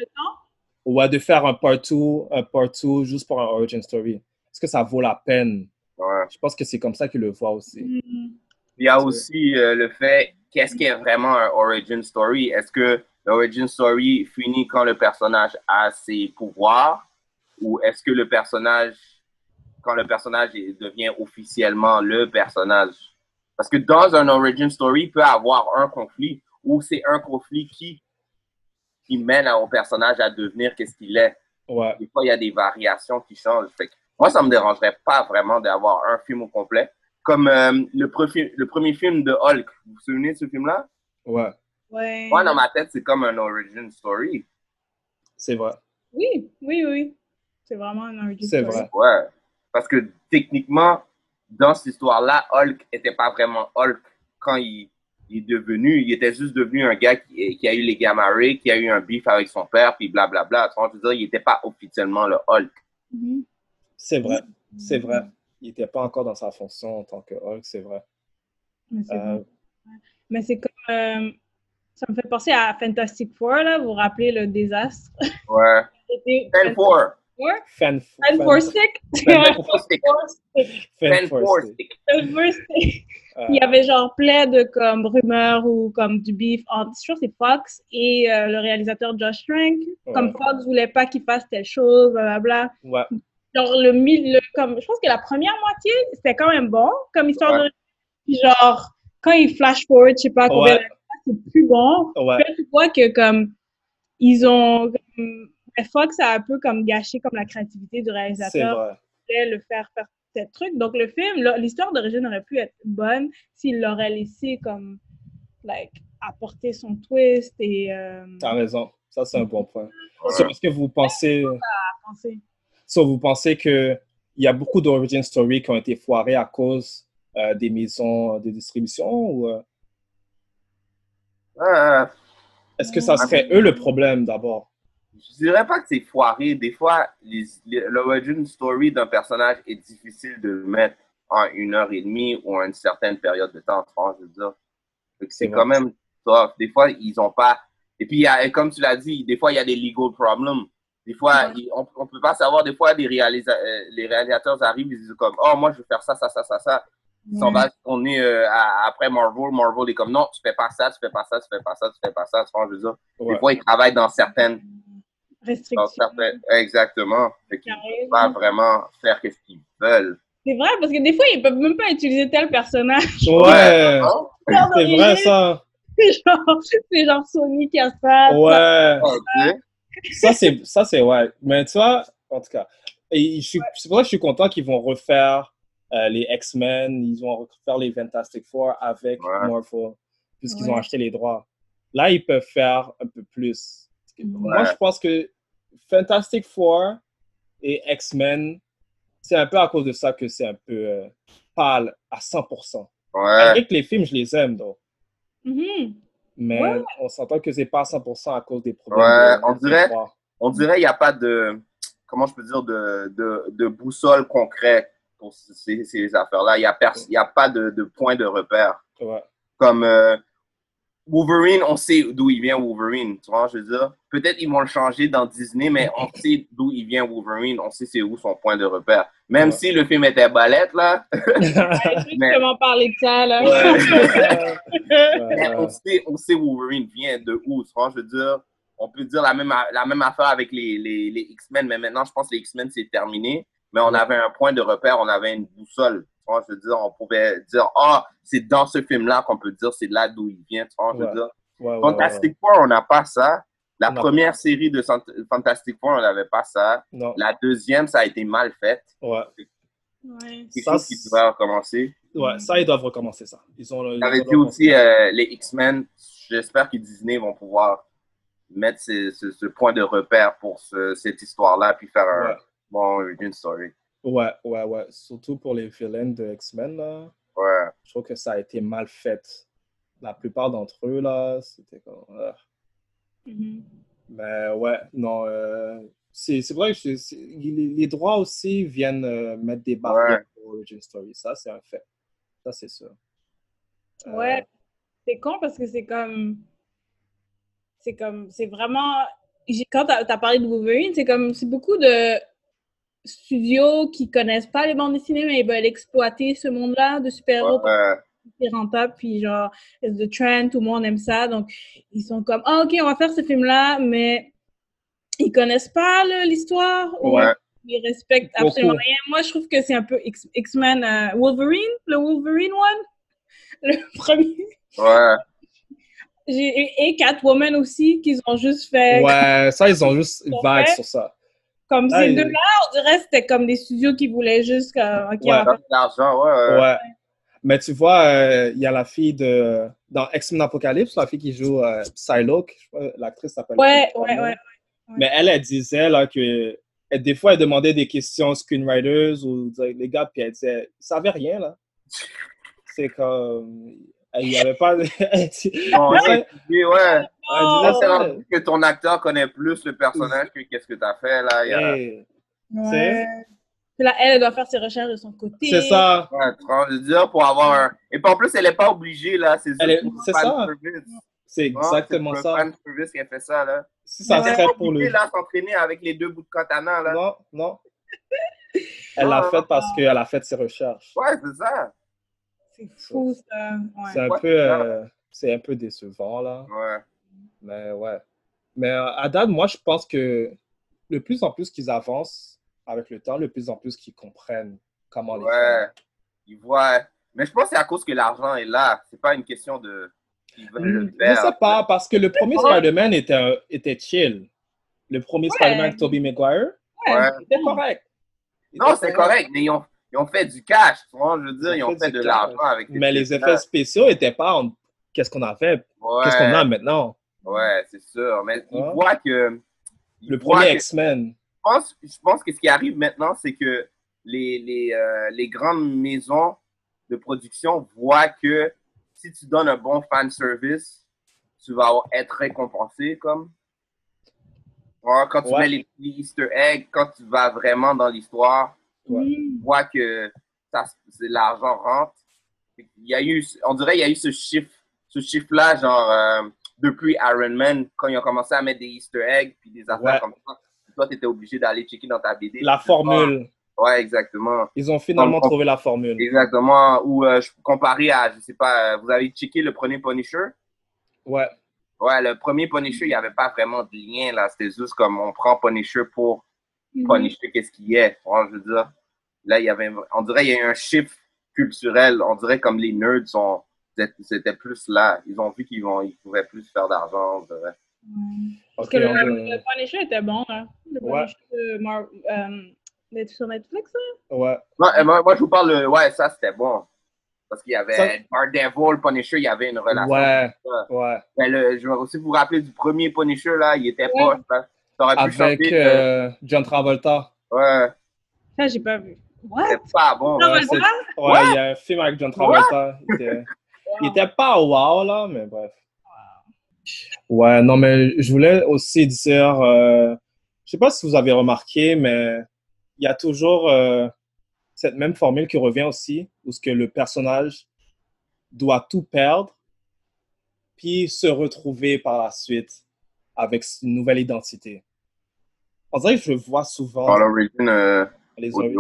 Ouais, de faire un part 2, un part 2 juste pour un origin story. Est-ce que ça vaut la peine? Ouais. Je pense que c'est comme ça qu'ils le voient aussi. Il y a aussi euh, le fait, qu'est-ce qui est vraiment un origin story? Est-ce que l'origin story finit quand le personnage a ses pouvoirs? Ou est-ce que le personnage, quand le personnage devient officiellement le personnage? Parce que dans un origin story, il peut avoir un conflit ou c'est un conflit qui, qui mène au personnage à devenir qu'est-ce qu'il est. Ouais. Des fois, il y a des variations qui changent. Fait que moi, ça me dérangerait pas vraiment d'avoir un film au complet. Comme euh, le, le premier film de Hulk. Vous vous souvenez de ce film-là? Ouais, Ouais. Moi, dans ma tête, c'est comme un origin story. c'est vrai. Oui, oui, oui. C'est vraiment un origin C'est story. vrai. Ouais. Parce que techniquement, dans cette histoire-là, Hulk était pas vraiment Hulk quand il, il est devenu. Il était juste devenu un gars qui, qui a eu les gamma rays, qui a eu un beef avec son père, puis blablabla. Veux dire, il était pas officiellement le Hulk. Mhm. C'est vrai. C'est vrai. Il n'était pas encore dans sa fonction en tant que Hulk, c'est vrai. Mais c'est Euh, bon. Mais c'est comme. euh, ça me fait penser à Fantastic Four, là. Vous vous rappelez le désastre? Ouais. C'était Fan Four. Four? Fan, Fan Stick. Stick. Stick. Il y avait genre plein de comme rumeurs ou comme du beef entre, je c'est Fox et euh, le réalisateur Josh Trank. Comme. Fox voulait pas qu'il fasse telle chose, blablabla. ouais. Genre le milieu, comme je pense que la première moitié c'était quand même bon comme histoire Ouais. de. Puis genre quand il flash forward, je sais pas combien Ouais. c'est plus bon. Ouais. Puis là, tu vois que comme ils ont comme, mais Fox a un peu comme gâché comme la créativité du C'est réalisateur vrai. voulait le faire faire tel truc. Donc, le film, l'histoire d'origine aurait pu être bonne s'il l'aurait laissé comme, like, apporter son twist et euh, T'as raison. Ça, c'est un bon point. So, Est-ce que vous pensez, so, vous pensez que il y a beaucoup d'origin stories qui ont été foirées à cause euh, des maisons de distribution ou euh, Euh, est-ce que ça serait eux le problème d'abord? Je dirais pas que c'est foiré. Des fois, les, les- l'origin story d'un personnage est difficile de mettre en une heure et demie ou en une certaine période de temps. je veux dire. C'est quand même tough. Des fois, ils ont pas. Et puis, il y a- comme tu l'as dit, des fois, il y a des legal problems. Des fois, on, on peut pas savoir. Des fois, les, réalisa- euh, les réalisateurs arrivent, ils disent comme, oh, moi, je veux faire ça, ça, ça, ça, ça. Ouais. va, on est euh, à- après Marvel. Marvel est comme, non, tu fais pas ça, tu fais pas ça, tu fais pas ça, tu fais pas ça. Tu vois, je veux dire. Ouais. Des fois, ils travaillent dans certaines. Dans Restriction. certaines exactement. Fait qu'ils Carré. peuvent pas vraiment faire ce qu'ils veulent. C'est vrai, parce que des fois, ils peuvent même pas utiliser tel personnage. Ouais, Hein? c'est vrai ça. C'est genre, Sony qui a ça. Ouais, ça c'est ça c'est ouais. Mais tu vois, en tout cas, et je suis- c'est pour ça que je suis content qu'ils vont refaire euh, les X-Men, ils vont refaire les Fantastic Four avec Ouais. Marvel, puisqu'ils Ouais. ont acheté les droits. Là, ils peuvent faire un peu plus. Moi, je pense que Fantastic Four et X-Men, c'est un peu à cause de ça que c'est un peu euh, pâle à 100%. Ouais. Malgré que les films, je les aime, donc. Mhm. Mais Ouais. on s'entend que c'est pas à 100% à cause des problèmes. Ouais, de- on dirait-. On dirait qu'il n'y a pas de. Comment je peux dire de, de, de boussole concret pour ces, ces affaires-là. Il n'y a, pers- il y a pas de, de point de repère. Ouais. Comme euh, Wolverine, on sait d'où il vient Wolverine. Tu vois, je veux dire? Peut-être ils vont le changer dans Disney, mais on sait d'où il vient Wolverine. On sait c'est où son point de repère. Même Ouais. si le film était balète, là, Mais- justement parler de ça, là. Mais on sait, on sait Wolverine vient de où. tu vois, je veux dire, on peut dire la même, la même affaire avec les, les, les X-Men, mais maintenant, je pense que les X-Men, c'est terminé. Mais on avait un point de repère, on avait une boussole. Tu vois, je veux dire, on pouvait dire, ah, c'est dans ce film-là qu'on peut dire, c'est là d'où il vient. Tu vois, je veux Ouais. dire. ouais, ouais, Fantastic Four, on n'a pas ça. La Non. première série de Fantastic Four, on n'avait pas ça. Non, La deuxième, ça a été mal fait. ouais. Ouais. Quelque Ça, chose qui devrait recommencer. Ouais, ça, ils doivent recommencer ça. Ils ont, J'avais dit aussi euh, les X-Men. J'espère que Disney vont pouvoir mettre ce, ce- ce point de repère pour ce- cette histoire-là puis faire un Ouais. Bon origin story. Ouais, ouais, ouais. Surtout pour les vilains de X-Men, là. Ouais. Je trouve que ça a été mal fait. La plupart d'entre eux, là, c'était comme... ah. Mais ouais, non. euh, c'est c'est vrai que les, les droits aussi viennent euh, mettre des barrières Ouais. pour Origin Story. Ça, c'est un fait. Ça, c'est sûr. Euh, Ouais. C'est con parce que c'est comme. c'est comme, c'est vraiment, quand tu as, parlé de Wolverine, c'est comme, c'est beaucoup de studios qui connaissent pas les bandes dessinées, mais ils veulent exploiter ce monde-là de super-héros Ouais. c'est rentable, puis genre, it's the trend, tout le monde aime ça, donc ils sont comme, ah, ok, on va faire ce film-là, mais ils connaissent pas l'histoire, ou Ouais. ils respectent Beaucoup. absolument rien. Moi, je trouve que c'est un peu X-Men, euh, Wolverine, le Wolverine one, le premier, Ouais. Et, Catwoman aussi, qu'ils ont juste fait Ouais, ça, ils ont juste vague fait. sur ça. Comme Ah, ces ils- deux-là, on dirait que c'était comme des studios qui voulaient juste, euh, ok, Ouais. c'est l'argent, ouais. ouais. Ouais. Mais tu vois, euh, il y a la fille de. Dans X-Men Apocalypse, la fille qui joue euh, Psylocke, l'actrice s'appelle. Ouais, ouais, ouais. Mais elle, elle disait là, que. elle- des fois, elle demandait des questions aux screenwriters ou les gars, puis elle disait, ils savaient rien, là. C'est comme. Il n'y avait pas. de- Bon, ouais, puis, ouais. disait c'est ça. rendu que ton acteur connaît plus le personnage que qu'est-ce que tu as fait, là. Il y a... Hey, Ouais. Puis là, elle, doit faire ses recherches de son côté. C'est ça. Ouais, je veux dire, pour avoir un... Et puis en plus, elle n'est pas obligée, là. C'est Elle est- c'est ça. C'est exactement c'est ça. le fan service qui a fait ça, là. Si ça Elle serait pas pour obligée, le. là, s'entraîner avec les deux bouts de katana, là. Non, non. Elle l'a fait parce qu'elle a fait ses recherches. Ouais, c'est ça. C'est fou, ça. Ouais. C'est un Ouais, peu, euh, c'est un peu décevant là. Ouais. Mais ouais. Mais euh, à date, moi, je pense que le plus en plus qu'ils avancent avec le temps, le plus en plus qu'ils comprennent comment les Ouais. faire. Ils voient... Mais je pense que c'est à cause que l'argent est là. C'est pas une question de... Ils veulent le Je faire. sais pas, parce que le premier Spider-Man était, était chill. Le premier Spider-Man avec Tobey Maguire, Ouais. était correct. Il Non, c'est correct, mais ils ont, ils ont fait du cash. Tu vois, je veux dire, ils ont fait de l'argent avec Mais les effets spéciaux n'étaient pas en... qu'est-ce qu'on a fait, Ouais, qu'est-ce qu'on a maintenant. ouais, c'est sûr. Mais ils Ouais. voient que. ils Le voient premier que- X-Men. je pense, je pense que ce qui arrive maintenant, c'est que les, les, euh, les grandes maisons de production voient que si tu donnes un bon fan service, tu vas être récompensé comme. Quand tu Ouais. mets les petits Easter eggs, quand tu vas vraiment dans l'histoire, Ouais. Mm. tu vois que ça, c'est- l'argent rentre. Il y a eu, on dirait qu'il y a eu ce chiffre, ce chiffre-là, genre, euh, depuis Iron Man, quand ils ont commencé à mettre des Easter eggs puis des affaires Ouais. comme ça. Toi, tu étais obligé d'aller checker dans ta BD. La formule. voir. Ouais, exactement. Ils ont finalement trouvé la formule. Exactement. Ou euh, comparé à, je sais pas, euh, vous avez checké le premier Punisher? Ouais. Ouais, le premier Punisher, il n'y avait pas vraiment de lien, là. C'était juste comme on prend Punisher pour Mhm. Punisher, qu'est-ce qu'il est. Je veux dire, là, il y avait, on dirait qu'il y a eu un shift culturel. On dirait comme les nerds sont, c'était plus là. Ils ont vu qu'ils vont, ils pouvaient plus faire d'argent, on dirait. Parce que le, on le Punisher était bon, là. Le Ouais. Punisher de Mar- euh, sur Netflix, là. Ouais. Non, euh, moi, moi, je vous parle, de- ouais, ça, c'était bon. Parce qu'il y avait Ça- Daredevil, Punisher, il y avait une relation. Ouais. Ouais. Mais le, je vais aussi vous rappeler du premier Punisher, là, il était Ouais. pu Avec euh, euh, John Travolta. ouais, Ça, j'ai pas vu. What? c'était pas bon. Non, ouais. mais il y a un film avec John Travolta. Il était, il était pas wow, là, mais bref. Ouais, non, mais je voulais aussi dire, euh, je sais pas si vous avez remarqué, mais il y a toujours euh, cette même formule qui revient aussi, où ce que le personnage doit tout perdre, puis se retrouver par la suite avec une nouvelle identité. On dirait que je vois souvent Dans l'origine, euh, les origines.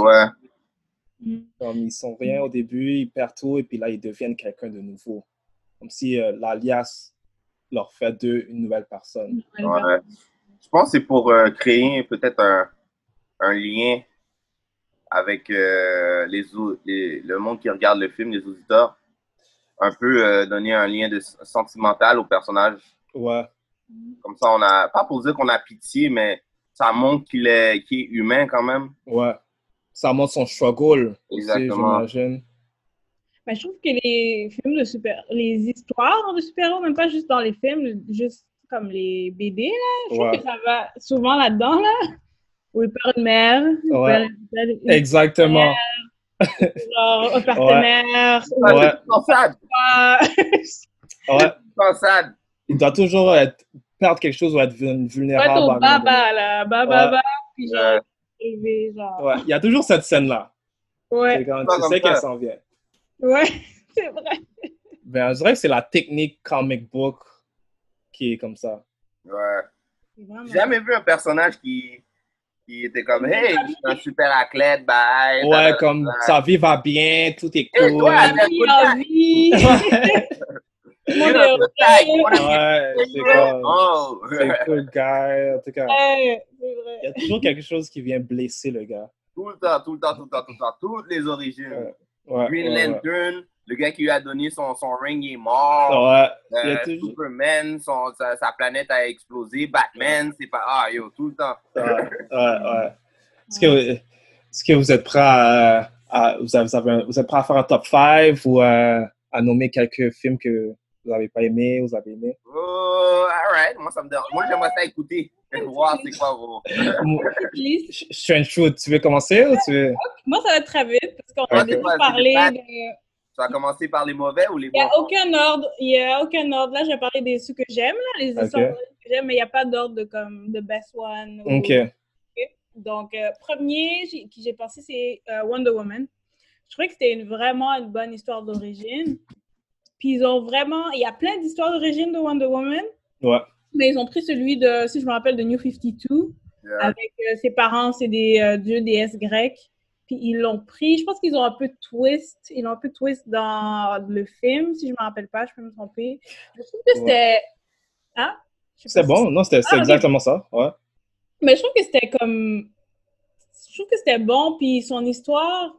Comme ils sont rien au début, ils perdent tout et puis là ils deviennent quelqu'un de nouveau. Comme si euh, l'alias leur fait d'eux une nouvelle personne. Ouais. Je pense que c'est pour euh, créer peut-être un, un lien avec euh, les, les- le monde qui regarde le film, les auditeurs. Un peu donner un lien de, sentimental au personnage. Ouais, Comme ça, on a, pas pour dire qu'on a pitié, mais ça montre qu'il est, qu'il est humain quand même. ouais. Ça montre son struggle aussi, Exactement. j'imagine. Mais je trouve que les films de super... Les histoires de super-héros, même pas juste dans les films, juste comme les BD, là, je trouve Ouais. que ça va souvent là-dedans, là. Où il perd une mère, Ouais. il une- Exactement. genre, un partenaire, ou Ouais. Ouais. sad. Il doit toujours être, perdre quelque chose ou être vul- Ouais, vulnérable. à au baba, là, baba, Ouais. baba, puis genre, Ouais. élevé, genre. Ouais, il y a toujours cette scène-là. Ouais, C'est quand tu sais qu'elle s'en vient. ouais, c'est vrai. Ben, je dirais que c'est la technique comic book qui est comme ça. Ouais. Vraiment- J'ai jamais vu un personnage qui, qui était comme Hey, je suis un super athlète, bye. Ouais, comme sa vie va bien, tout est Et cool. toi, La vie en vie. Est. Ouais, c'est comme. Oh! C'est cool, gars. En tout cas, Ouais, c'est vrai. il y a toujours quelque chose qui vient blesser le gars. Tout le temps, tout le temps, tout le temps, tout le temps. Toutes les origines. Ouais. Ouais, Green ouais, ouais. Lantern, le gars qui lui a donné son, son ring est mort. Ouais, Euh, toujours- Superman, son, sa, sa planète a explosé. Batman, c'est pas. Ah, yo, tout le temps. ouais, ouais, ouais. Est-ce que, est-ce que vous êtes prêt à, à- vous, avez, vous avez un- vous êtes prêt à faire un top 5 ou à, à nommer quelques films que vous n'avez pas aimés, vous avez aimés? Oh, alright. Moi, ça me dérange. Moi, j'aimerais ça écouter. Voir c'est quoi vos. Strange Fruit, tu veux commencer ou tu veux? Moi, ça va être très vite parce qu'on a Ouais, parlé de. Tu vas commencer par les mauvais ou les Il n'y a bons? aucun ordre. Il n'y a aucun ordre. Là, j'ai parlé des ceux que j'aime, là, les Ok. histoires que j'aime, mais il n'y a pas d'ordre de comme The Best One. ou- Ok. Donc, euh, premier qui j'ai pensé, c'est euh, Wonder Woman. Je trouvais que c'était une- vraiment une bonne histoire d'origine. Puis ils ont vraiment. Il y a plein d'histoires d'origine de Wonder Woman, Ouais. mais ils ont pris celui de, si je me rappelle, de New 52, Yeah. avec euh, ses parents, c'est des euh, dieux, déesses grecs. Puis ils l'ont pris. Je pense qu'ils ont un peu twist. Ils ont un peu twist dans le film, si je me rappelle pas, je peux me tromper. Je trouve que c'était. Hein? C'était si bon, non, c'était Ah, exactement ça. Ouais. mais je trouve que c'était comme. Je trouve que c'était bon, puis son histoire,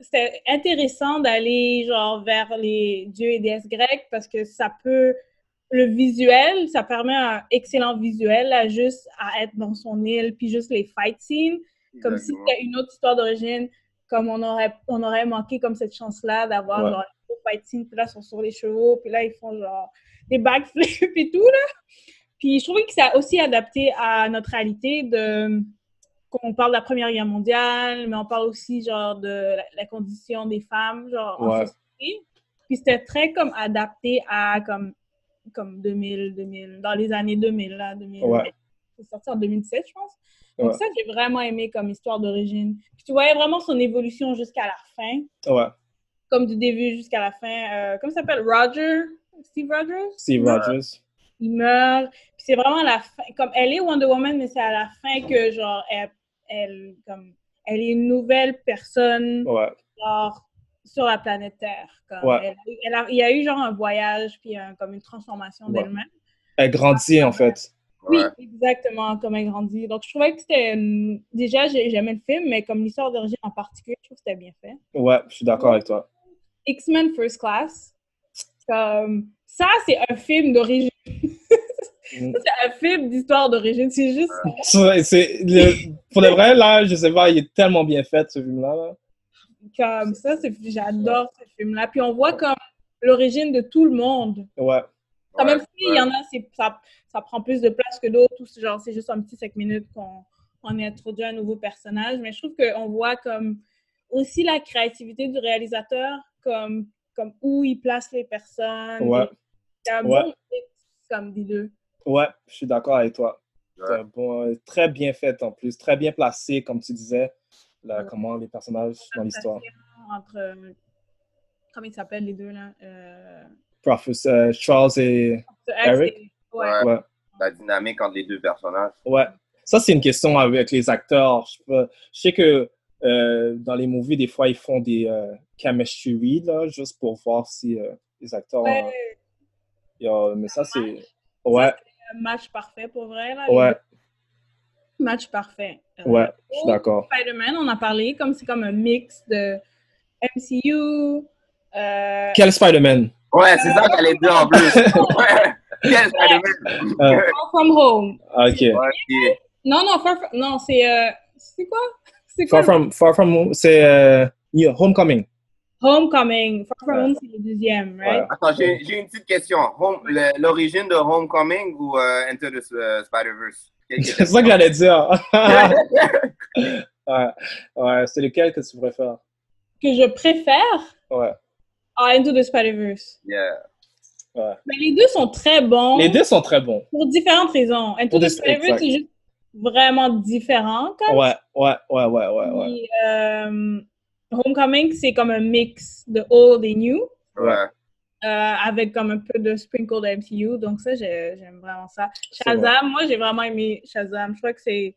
c'était intéressant d'aller genre vers les dieux et déesses grecques parce que ça peut. Le visuel, ça permet un excellent visuel, là, juste à être dans son île, puis juste les fight scenes. Comme si Exactement. c'était une autre histoire d'origine, comme on aurait, on aurait manqué comme cette chance-là d'avoir Ouais. genre les fight scenes, puis là, ils sont sur les chevaux, puis là, ils font genre des backflips et tout, là. Puis je trouvais que ça a aussi adapté à notre réalité de qu'on parle de la Première Guerre mondiale, mais on parle aussi genre de la, la condition des femmes, genre en Ouais. société. Puis c'était très comme adapté à comme comme 2000, 2000, dans les années 2000 là, 2000. Ouais. C'est sorti en 2017, je pense. Donc Ouais. ça, j'ai vraiment aimé comme histoire d'origine. Puis tu voyais vraiment son évolution jusqu'à la fin, Ouais. comme du début jusqu'à la fin. Euh, comment ça s'appelle? Roger? Steve Rogers? Steve. Rogers. il meurt. Puis c'est vraiment la fin. Comme elle est Wonder Woman, mais c'est à la fin que, genre, elle, elle, comme, elle est une nouvelle personne, Ouais. genre, sur la planète Terre. Comme, Ouais. elle, elle a- il y a eu, genre, un voyage, puis un- comme une transformation Ouais. d'elle-même. Elle grandit, en fait. Oui, exactement, comme elle grandit. Donc, je trouvais que c'était. Déjà, j'ai- j'aimais le film, mais comme l'histoire d'origine en particulier, je trouve que c'était bien fait. Ouais, je suis d'accord avec toi. X-Men First Class. Comme, ça, c'est un film d'origine. Mm. C'est un film d'histoire d'origine. C'est juste. C'est- le- pour de vrai, là, je sais pas, il est tellement bien fait, ce film-là. là. comme ça, c'est- j'adore ce film-là. Puis on voit comme l'origine de tout le monde. Ouais. Quand même, Ouais, s'il y en a, c'est- ça, ça prend plus de place que d'autres, ou c'est genre c'est juste un petit cinq minutes qu'on on introduit un nouveau personnage. Mais je trouve qu'on voit comme aussi la créativité du réalisateur, comme, comme où il place les personnes. Ouais. C'est un Ouais. bon mix, comme des deux. Ouais, je suis d'accord avec toi. Ouais. Bon, très bien fait en plus, très bien placé, comme tu disais, là, comment les personnages dans l'histoire. Entre. euh, Comment ils s'appellent les deux là? Euh, Professeur Charles et. Eric? c'est- Ouais. Ouais. Ouais. La dynamique entre les deux personnages. Ouais. Ça, c'est une question avec les acteurs. Je, peux- je sais que euh, dans les movies, des fois, ils font des euh, chemistry là, juste pour voir si euh, les acteurs. Ouais. euh, mais ça, c'est. Ouais, match parfait pour vrai. Là, ouais. Match parfait. Euh, ouais, je suis d'accord. Spider-Man, on a parlé, comme c'est comme un mix de MCU. Euh, Quel Spider-Man? Ouais, c'est ça que j'allais dire en plus. Quel Spider-Man? Euh, Far From Home. ah, ok. Non, non, Far From... Non, c'est... euh, C'est quoi? C'est quoi? Far from, far from Home, c'est euh, yeah, Homecoming. Homecoming. Far From. Home, c'est le deuxième, right? Ouais. Attends, j'ai une petite question. L'origine de Homecoming ou euh, Into the euh, Spider-Verse? C'est ça que j'allais dire. ouais, ouais c'est lequel que tu préfères? Que je préfère? Ouais, à Into the Spider-Verse. Yeah. ouais. Mais les deux sont très bons Les deux sont très bons. pour différentes raisons. Into Pour the Spider-Verse, c'est juste vraiment différent, comme Ouais, ouais, ouais, ouais, ouais, ouais. Puis, euh, Homecoming, c'est comme un mix de old et new. Ouais. euh, avec comme un peu de sprinkle de MCU. Donc ça, j'ai- j'aime vraiment ça. Shazam, moi, j'ai vraiment aimé Shazam. Je crois que c'est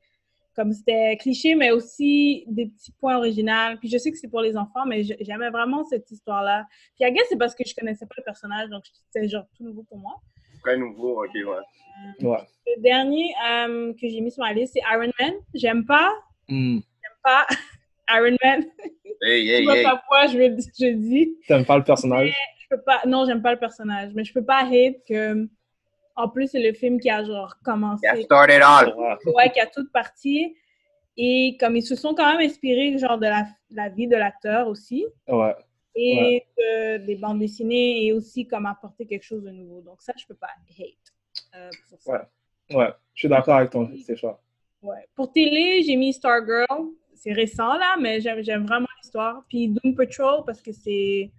comme c'était cliché, mais aussi des petits points originaux. Puis je sais que c'est pour les enfants, mais j'aimais vraiment cette histoire-là. Puis I guess c'est parce que je connaissais pas le personnage, donc c'était genre tout nouveau pour moi. Très nouveau, ok, ouais. Ouais. Le dernier euh, que j'ai mis sur ma liste, c'est Iron Man. J'aime pas, Hmm. pas Iron Man. Hey, Je hey, vois hey. pas pourquoi je, le- je dis. T'aimes pas le personnage? Je peux pas, non, j'aime pas le personnage, mais je peux pas hate que. En plus, c'est le film qui a genre commencé, Yeah, started all. Ouais. qui a toute partie. Et comme ils se sont quand même inspirés genre de la, la vie de l'acteur aussi, Ouais. et de- des bandes dessinées, et aussi comme apporter quelque chose de nouveau. Donc ça, je peux pas hate. euh, pour ça. Ouais. Ouais. Je suis d'accord avec ton tes choix. Ouais. Pour télé, j'ai mis Stargirl. C'est récent, là, mais j'aime j'aime vraiment l'histoire. Puis Doom Patrol, parce que c'est...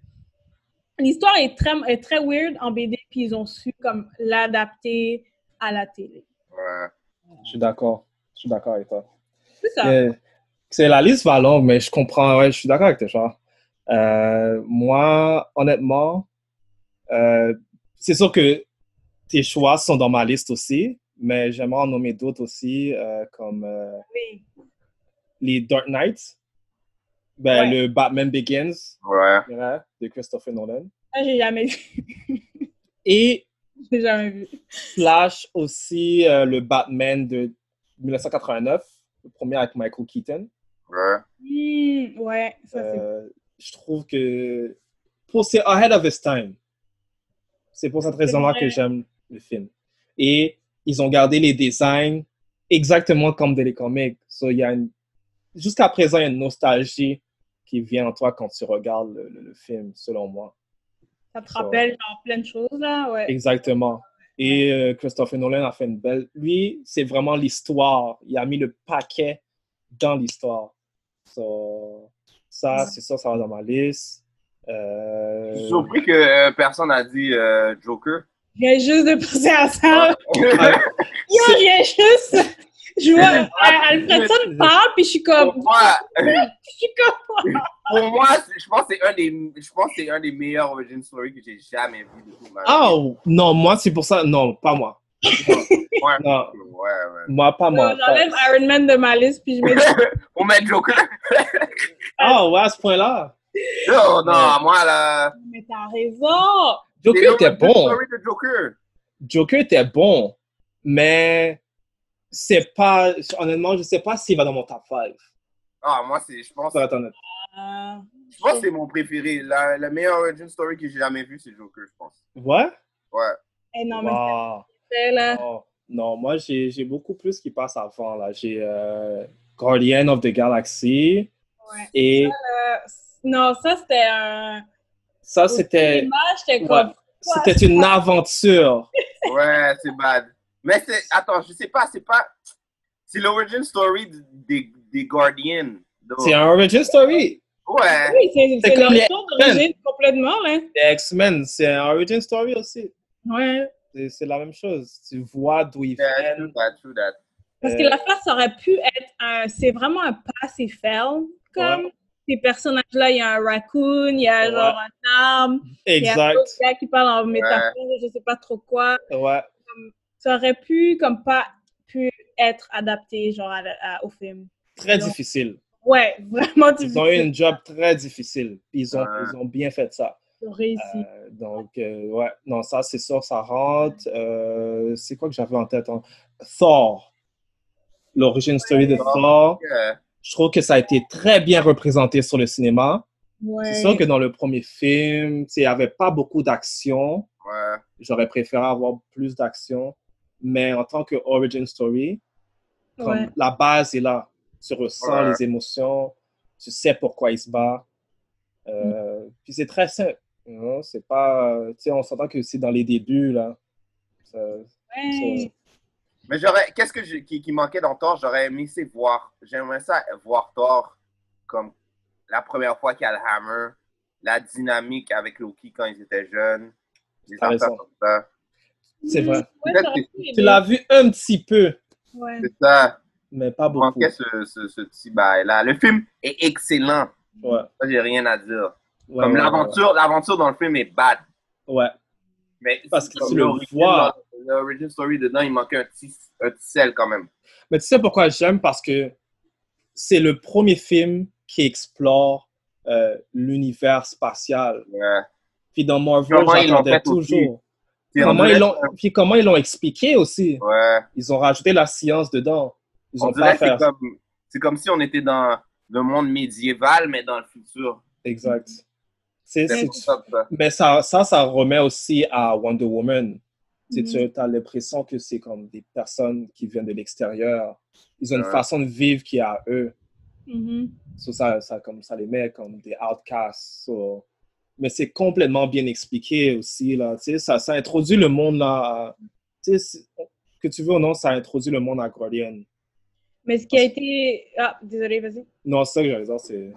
L'histoire est très, est très weird en BD, puis ils ont su comme l'adapter à la télé. Ouais. Je suis d'accord. Je suis d'accord avec toi. C'est ça. Euh, C'est la liste va longue, mais je comprends. Ouais, je suis d'accord avec tes choix. Euh, moi, honnêtement, euh, c'est sûr que tes choix sont dans ma liste aussi, mais j'aimerais en nommer d'autres aussi, euh, comme euh, Oui. les Dark Knights, ben, Ouais. le Batman Begins Ouais. de Christopher Nolan, Ça, j'ai jamais vu. et j'ai jamais vu. Flash aussi, euh, le Batman de 1989, le premier avec Michael Keaton. Ouais. Hmm, ouais, ça c'est... Euh, je trouve que pour c'est ahead of its time. C'est pour cette raison-là que j'aime le film. Et ils ont gardé les designs exactement comme dans les comics. So, il y a une- Jusqu'à présent, il y a une nostalgie qui vient en toi quand tu regardes le, le- le film, selon moi. Ça te rappelle genre plein de choses, là, ouais. Exactement. Et euh, Christopher Nolan a fait une belle. Lui, c'est vraiment l'histoire. Il a mis le paquet dans l'histoire. So, ça, c'est ça, ça va dans ma liste. Euh, Je suis surpris que euh, personne n'a dit euh, Joker. Je viens juste de penser à ça. Yo, c'est- je viens juste... Je vois euh, Alfredson parle, puis je suis comme... Pour moi, Je suis comme... pour moi, je pense que c'est un des, je pense que c'est un des meilleurs origin story que j'ai jamais vu de toute ma vie. Ah, non, moi, c'est pour ça. Non, pas moi. Ouais. Non, Ouais, ouais. moi, pas moi. J'enlève Iron Man de ma liste, puis je mets... On met Joker. Ah, ouais, à ce point-là. Non, non, moi là. Mais t'as raison! Joker était bon. Joker était bon, mais c'est pas. Honnêtement, je sais pas s'il va dans mon top 5. Ah, moi, c'est, je pense. Euh, je pense que c'est mon préféré. La, la meilleure origin story que j'ai jamais vue, c'est Joker, je pense. Ouais? Ouais. eh non, mais Wow. c'est là. Oh, non, moi, j'ai j'ai beaucoup plus qui passe avant. là. J'ai euh, Guardian of the Galaxy. Ouais. Et Euh, non, ça, c'était un... ça, c'était ouais. c'était une aventure. Ouais, c'est bad. Mais c'est, attends, je sais pas, c'est pas, c'est l'origin story des, des Guardians. donc. C'est un origin story. Ouais. Oui, c'est leur d'origine complètement, là. Les X-Men, c'est un origin story aussi. Ouais. C'est la même chose. Tu vois d'où ils Yeah, viennent. true that, true that. Parce Euh, que l'affaire, ça aurait pu être un... C'est vraiment un pass et fail, comme... Ces personnages-là, il y a un raccoon, il y a Ouais. genre un arbre, il y a un Exact. autre gars qui parle en métaphore, je sais pas trop quoi. Ouais. Ça aurait pu, comme pas, pu être adapté, genre, à- à- au film. Très difficile. Ouais, vraiment difficile. Ils ont eu une job très difficile. Ils ont, Ouais. ils ont bien fait ça. Ils ont réussi. Euh, donc, euh, ouais, non, ça, c'est sûr, ça rentre. Euh, c'est quoi que j'avais en tête? hein? Thor. L'origine story de Thor. Yeah. Je trouve que ça a été très bien représenté sur le cinéma. ouais. C'est sûr que dans le premier film, tu sais, il n'y avait pas beaucoup d'action. Ouais. J'aurais préféré avoir plus d'action. Mais en tant que origin story, comme Ouais. la base est là. Tu ressens Ouais. les émotions, tu sais pourquoi il se bat. Euh, Puis c'est très simple. C'est pas. Tu sais, on s'entend que c'est dans les débuts, là. Ça- Ouais. Mais j'aurais, qu'est-ce que qui, qui manquait dans Thor? J'aurais aimé c'est voir, j'aimerais ça voir Thor comme la première fois qu'il y a le hammer, la dynamique avec Loki quand ils étaient jeunes, des affaires comme ça. C'est vrai. Ouais, Tu l'as vu un petit peu, Ouais. C'est ça. mais pas beaucoup. manquait ce, ce, ce petit bail-là. Le film est excellent. Ouais. Ça, j'ai rien à dire. Ouais, Comme ouais, l'aventure, l'aventure dans le film est bad. ouais. Mais Parce que tu le vois. L'origin story dedans, il manquait un petit, un petit sel quand même. Mais tu sais pourquoi j'aime? Parce que c'est le premier film qui explore euh, l'univers spatial. Ouais. Puis dans Marvel, j'attendais toujours. Comment ils l'ont, puis comment ils l'ont expliqué aussi? Ouais. Ils ont rajouté la science dedans. Ils On ont dirait pas que c'est comme, c'est comme si on était dans le monde médiéval, mais dans le futur. Exact. C'est, C'est c'est- pour ça que ça. Mais ça, ça, ça remet aussi à Wonder Woman. Tu. Tu as l'impression que c'est comme des personnes qui viennent de l'extérieur. Ils ont une façon de vivre qui est à eux. Mhm. So, ça, ça, comme, ça les met comme des outcasts. So, Mais c'est complètement bien expliqué aussi. Là, ça, ça introduit le monde à- que tu veux ou non, ça introduit le monde à. Mais ce qui a été. Ah, désolé, vas-y. Non, c'est ça que j'allais dire. C'est...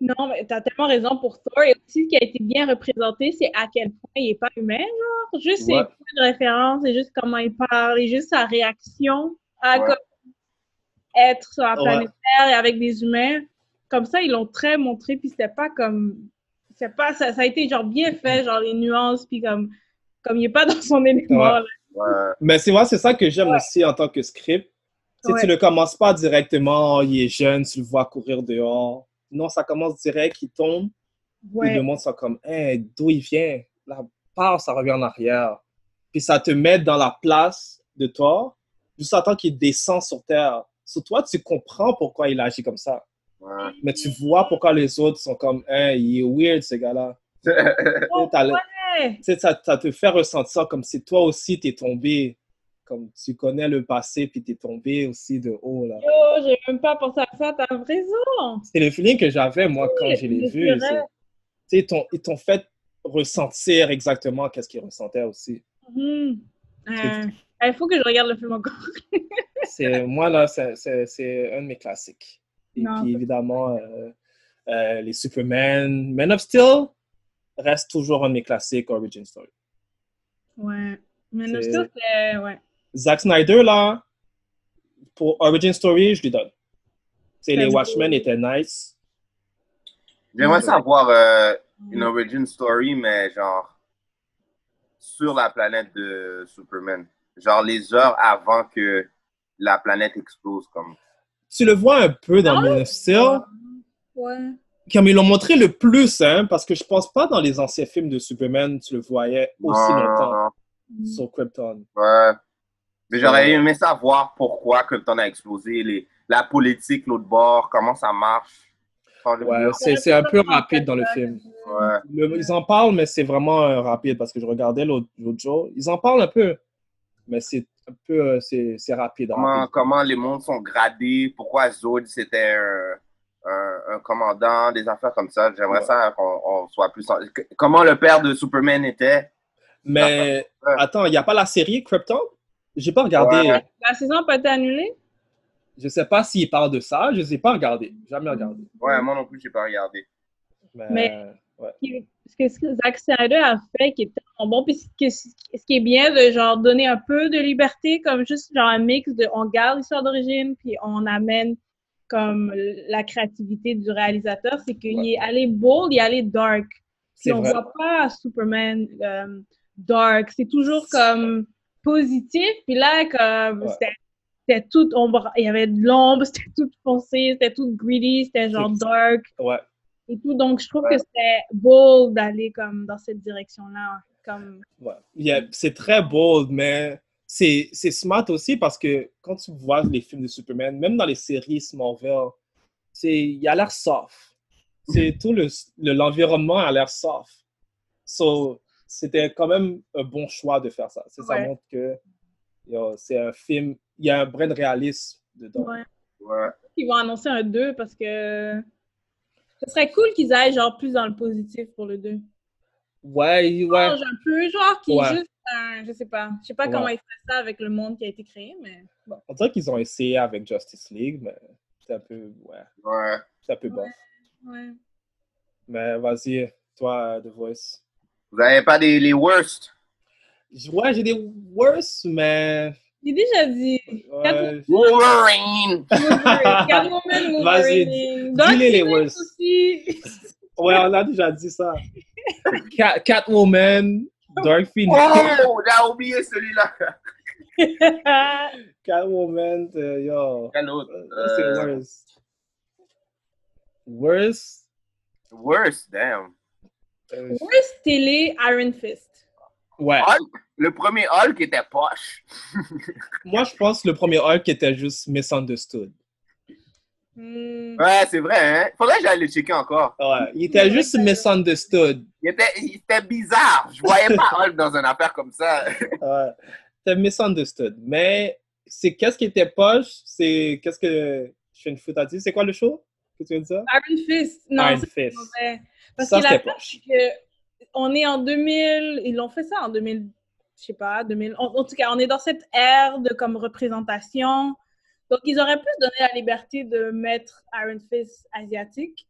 Non, mais t'as tellement raison pour Thor. Et aussi, ce qui a été bien représenté, c'est à quel point il est pas humain, genre. Juste ses Ouais. points de référence, et juste comment il parle, et juste sa réaction à Ouais. être sur la Ouais. planète Terre et avec des humains. Comme ça, ils l'ont très montré, puis c'était pas comme. C'est pas, ça, ça a été genre bien fait, genre les nuances, puis comme, comme il est pas dans son élément. Ouais. là. Ouais. Mais c'est vrai, c'est ça que j'aime aussi en tant que script. Si Ouais. tu ne commences pas directement, oh, il est jeune, tu le vois courir dehors. Non, ça commence direct, il tombe. Puis le monde sont comme, Hein, d'où il vient? La part, ça revient en arrière. Puis ça te met dans la place de toi, juste attends qu'il descend sur Terre. Sur toi, tu comprends pourquoi il agit comme ça. Ouais. Mais tu vois pourquoi les autres sont comme, hein, il est weird, ce gars-là. Oh, ouais. Ça, ça te fait ressentir comme si toi aussi t'es tombé, comme tu connais le passé puis t'es tombé aussi de haut là. Yo, j'ai même pas pensé à ça, t'as raison. C'est le feeling que j'avais moi quand je l'ai vu. ils t'ont- ils t'ont fait ressentir exactement qu'est-ce qu'ils ressentaient aussi. Mhm. Euh, Il faut que je regarde le film encore. C'est moi là, c'est un de mes classiques. Et Non, puis évidemment euh, euh, les Superman, Man of Steel reste toujours un de mes classiques Origin Story. Ouais. C'est- le style, c'est. Ouais. Zack Snyder, là, pour Origin Story, je lui donne. C'est les Watchmen étaient nice. J'aimerais savoir euh, une origin story, mais genre sur la planète de Superman. Genre les heures avant que la planète explose. Comme. Tu le vois un peu dans Man of Steel, Ouais. comme ils l'ont montré le plus, hein, parce que je pense pas dans les anciens films de Superman, tu le voyais aussi longtemps non. sur Krypton. Ouais. Mais j'aurais aimé savoir pourquoi Krypton a explosé, les, la politique, l'autre bord, comment ça marche. Ouais, c'est c'est un peu rapide dans le film. Ouais. Le- ils en parlent, mais c'est vraiment euh, rapide parce que je regardais l'autre l'autre jour. Ils en parlent un peu, mais c'est un peu euh, c'est c'est rapide. Comment, rapide. comment les mondes sont gradés, pourquoi Zod c'était un, un, un commandant, des affaires comme ça? J'aimerais Ouais. ça qu'on on soit plus. Comment le père de Superman était? Mais Ouais. attends, il n'y a pas la série Krypton? J'ai pas regardé. Ouais. La saison n'a pas été annulée? Je sais pas s'il parle de ça, je sais pas regardé, jamais regardé. Ouais, moi non plus, j'ai pas regardé. Mais, Mais- ouais. Ce que, Zack Snyder a fait qui est tellement bon, puis ce, qui est bien de genre donner un peu de liberté, comme juste genre un mix de on garde l'histoire d'origine, puis on amène comme la créativité du réalisateur, c'est qu'il Ouais. est allé bold, il est allé dark. Puis on vrai. voit pas Superman euh, dark, c'est toujours comme positif. Puis là, comme Ouais. c'était c'était tout ombre, il y avait de l'ombre, c'était tout foncé, c'était tout greedy, c'était genre dark Ouais. Et tout. Donc je trouve Ouais. que c'était bold d'aller comme dans cette direction-là. Comme ouais. C'est très bold, mais c'est c'est smart aussi parce que quand tu vois les films de Superman, même dans les séries Smallville, c'est il a l'air soft. C'est tout le le- l'environnement a l'air soft. So, c'était quand même un bon choix de faire ça. C'est Ça Ouais. montre que yo, c'est un film, il y a un brin de réalisme dedans. ouais. Ouais. Ils vont annoncer un 2 parce que ce serait cool qu'ils aillent genre plus dans le positif pour le 2. Ouais, ouais. un peu, genre qui Ouais. est juste un, je sais pas, je sais pas Ouais. comment ils feraient ça avec le monde qui a été créé, mais bon. On dirait qu'ils ont essayé avec Justice League, mais c'est un peu, ouais, Ouais. c'est un peu bof. Ouais. Mais vas-y, toi, The Voice. Vous avez pas des les worst? Ouais, j'ai des worse, mais. J'ai déjà dit. Ouais, Wolverine! Wolverine, Catwoman, Vas-y, Wolverine. dis-les les ouais, on a déjà dit ça. Cat, Catwoman, Dark Phoenix. Oh, j'ai oublié celui-là. Catwoman, euh, yo. Quel autre? Euh, C'est Euh, worse. Worse? Worst, damn. euh, Worst télé, Iron Fist. Ouais. Hulk, le premier Hulk était poche. Moi, je pense que le premier Hulk était juste misunderstood. Hmm. Ouais, c'est vrai, hein? Faudrait que j'aille le checker encore. Ouais. Il était juste misunderstood. Il était, il était bizarre. Je voyais pas Hulk dans une affaire comme ça. Ouais. C'était misunderstood. Mais c'est qu'est-ce qui était poche, c'est qu'est-ce que je une foot à dire? C'est quoi le show que tu veux dire? Iron Fist. Non, Iron c'est Fist. mauvais. Parce Ça, que la poche. c'est que on est en 2000, ils l'ont fait ça en 2000, je sais pas, 2000. En, en tout cas, on est dans cette ère de comme représentation. Donc, ils auraient pu se donner la liberté de mettre Iron Fist asiatique.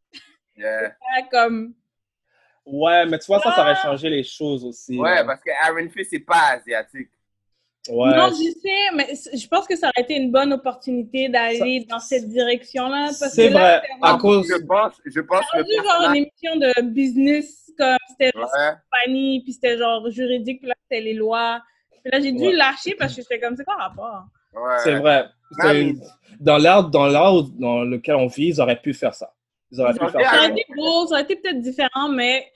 Yeah. Pas comme. Ouais, mais tu vois, ça, ça aurait changé les choses aussi. Ouais, là. parce que Iron Fist, c'est pas asiatique. Ouais. Non, je sais, mais je pense que ça aurait été une bonne opportunité d'aller dans cette direction-là. parce C'est que là, vrai. c'était À cause. Je pense, je pense c'était le rendu genre une émission de business, comme c'était Ouais. compagnie, puis c'était genre juridique, puis là, c'était les lois. Puis là, j'ai dû Ouais. lâcher parce que j'étais comme, c'est quoi le rapport? Ouais. C'est vrai. Dans l'ère dans dans lequel on vit, ils auraient pu faire ça. Ils auraient Ils pu faire Ça ça. aurait été beau, ça aurait été peut-être différent, mais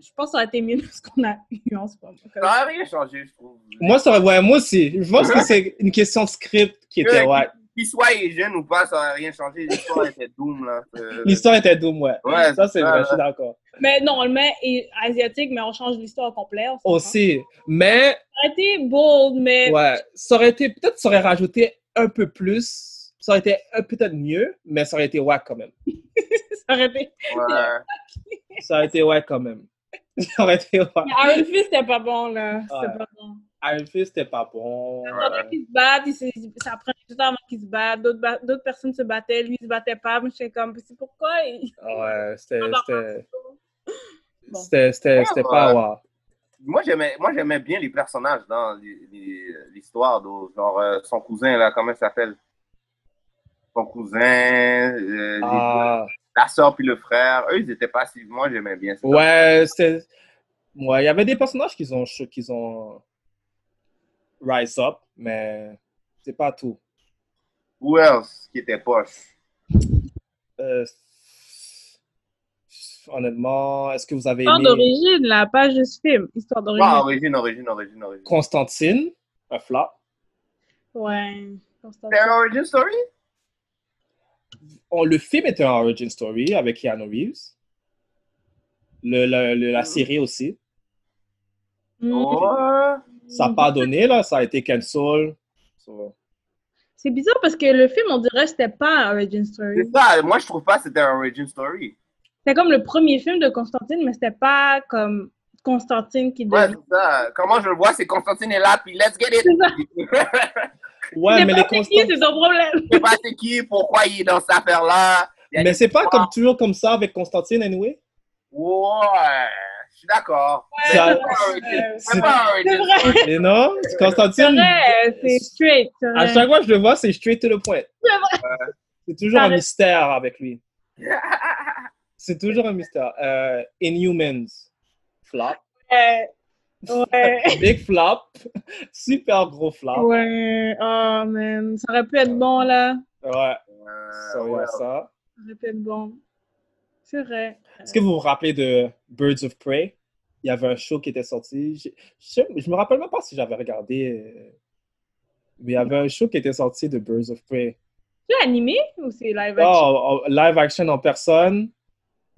je pense que ça aurait été mieux de ce qu'on a eu en ce moment. Ça n'a rien changé, je trouve. Moi, ça aurait, ouais, moi aussi. Je pense que c'est une question de script qui était, Que- ouais. Qu'il soit jeune ou pas, ça n'aurait rien changé. L'histoire était doom, là. Euh, L'histoire était doom, ouais. Ouais, ça, c'est vrai, je suis d'accord. Mais non, on le met et- asiatique, mais on change l'histoire au complet. on s'entend. Aussi. Mais, Ça aurait été bold, mais ouais, ça aurait été, peut-être ça aurait rajouté un peu plus. Ça aurait été un- peut-être mieux, mais ça aurait été wack quand même. ça aurait été. ouais. Ça aurait été wack quand même. Ça aurait été. Mais Iron Fist, c'était pas bon, là. C'était Ouais. pas bon. Iron Fist, c'était pas bon. J'entendais qu'ils se battent, ils se- ça prenait du temps avant qu'ils se battent. D'autres ba- d'autres personnes se battaient, lui, il se battait pas. Moi, j'étais comme, c'est pourquoi? il- Ouais, c'était, c'était, Bon. c'était, c'était, c'était pas Ouais. wow. Moi, j'aimais, moi, j'aimais bien les personnages dans les- les- l'histoire. Genre, euh, son cousin, là, comment il s'appelle? Son cousin, euh, Ah, la soeur puis le frère. Eux, ils étaient pas si... Moi, j'aimais bien ça. ouais, c'était, ouais, il y avait des personnages qui ont, qui ont rise up, mais c'est pas tout. Who else qui était poche? Euh, honnêtement, est-ce que vous avez Histoire aimé d'origine, là, pas juste film. Histoire d'origine. Ah, origine, origine, origine, origine. Constantine, un flop? Ouais. Constantine. C'est un origin story? On- le film était un origin story avec Keanu Reeves. Le, le- le- la série aussi. Mm. Ouais. Ça n'a pas donné, là. Ça a été cancel. So, C'est bizarre parce que le film, on dirait que c'était pas un origin story. C'est ça. Moi, je trouve pas que c'était un origin story. C'était comme le premier film de Constantine, mais c'était pas comme Constantine qui Ouais, c'est ça. Comment je le vois, c'est Constantine est là, puis let's get it. Ouais, C'est mais pas les c'est qui, Constantins. c'est ton problème. Je sais pas c'est qui, pourquoi il est dans cette affaire-là. Mais c'est pas comme toujours comme ça avec Constantine, anyway. Ouais, je suis d'accord. Mais c'est pas c'est- C'est C'est. Et non, c'est Constantine, vrai, c'est straight. c'est à chaque fois que je le vois, c'est straight to the point. C'est vrai. C'est toujours un mystère avec lui. C'est toujours un mystère. Euh, Inhumans, flop. Ouais. Big flop. Super gros flop. Ouais. Oh, man. Ça aurait pu être bon, là. Ouais, ça, il y a ouais. ça. Ça aurait pu être bon. C'est vrai. Est-ce que vous vous rappelez de Birds of Prey? Il y avait un show qui était sorti. Je, je, je me rappelle même pas si j'avais regardé. euh, Mais il y avait un show qui était sorti de Birds of Prey. C'est animé ou c'est live action? Oh, oh, live action en personne.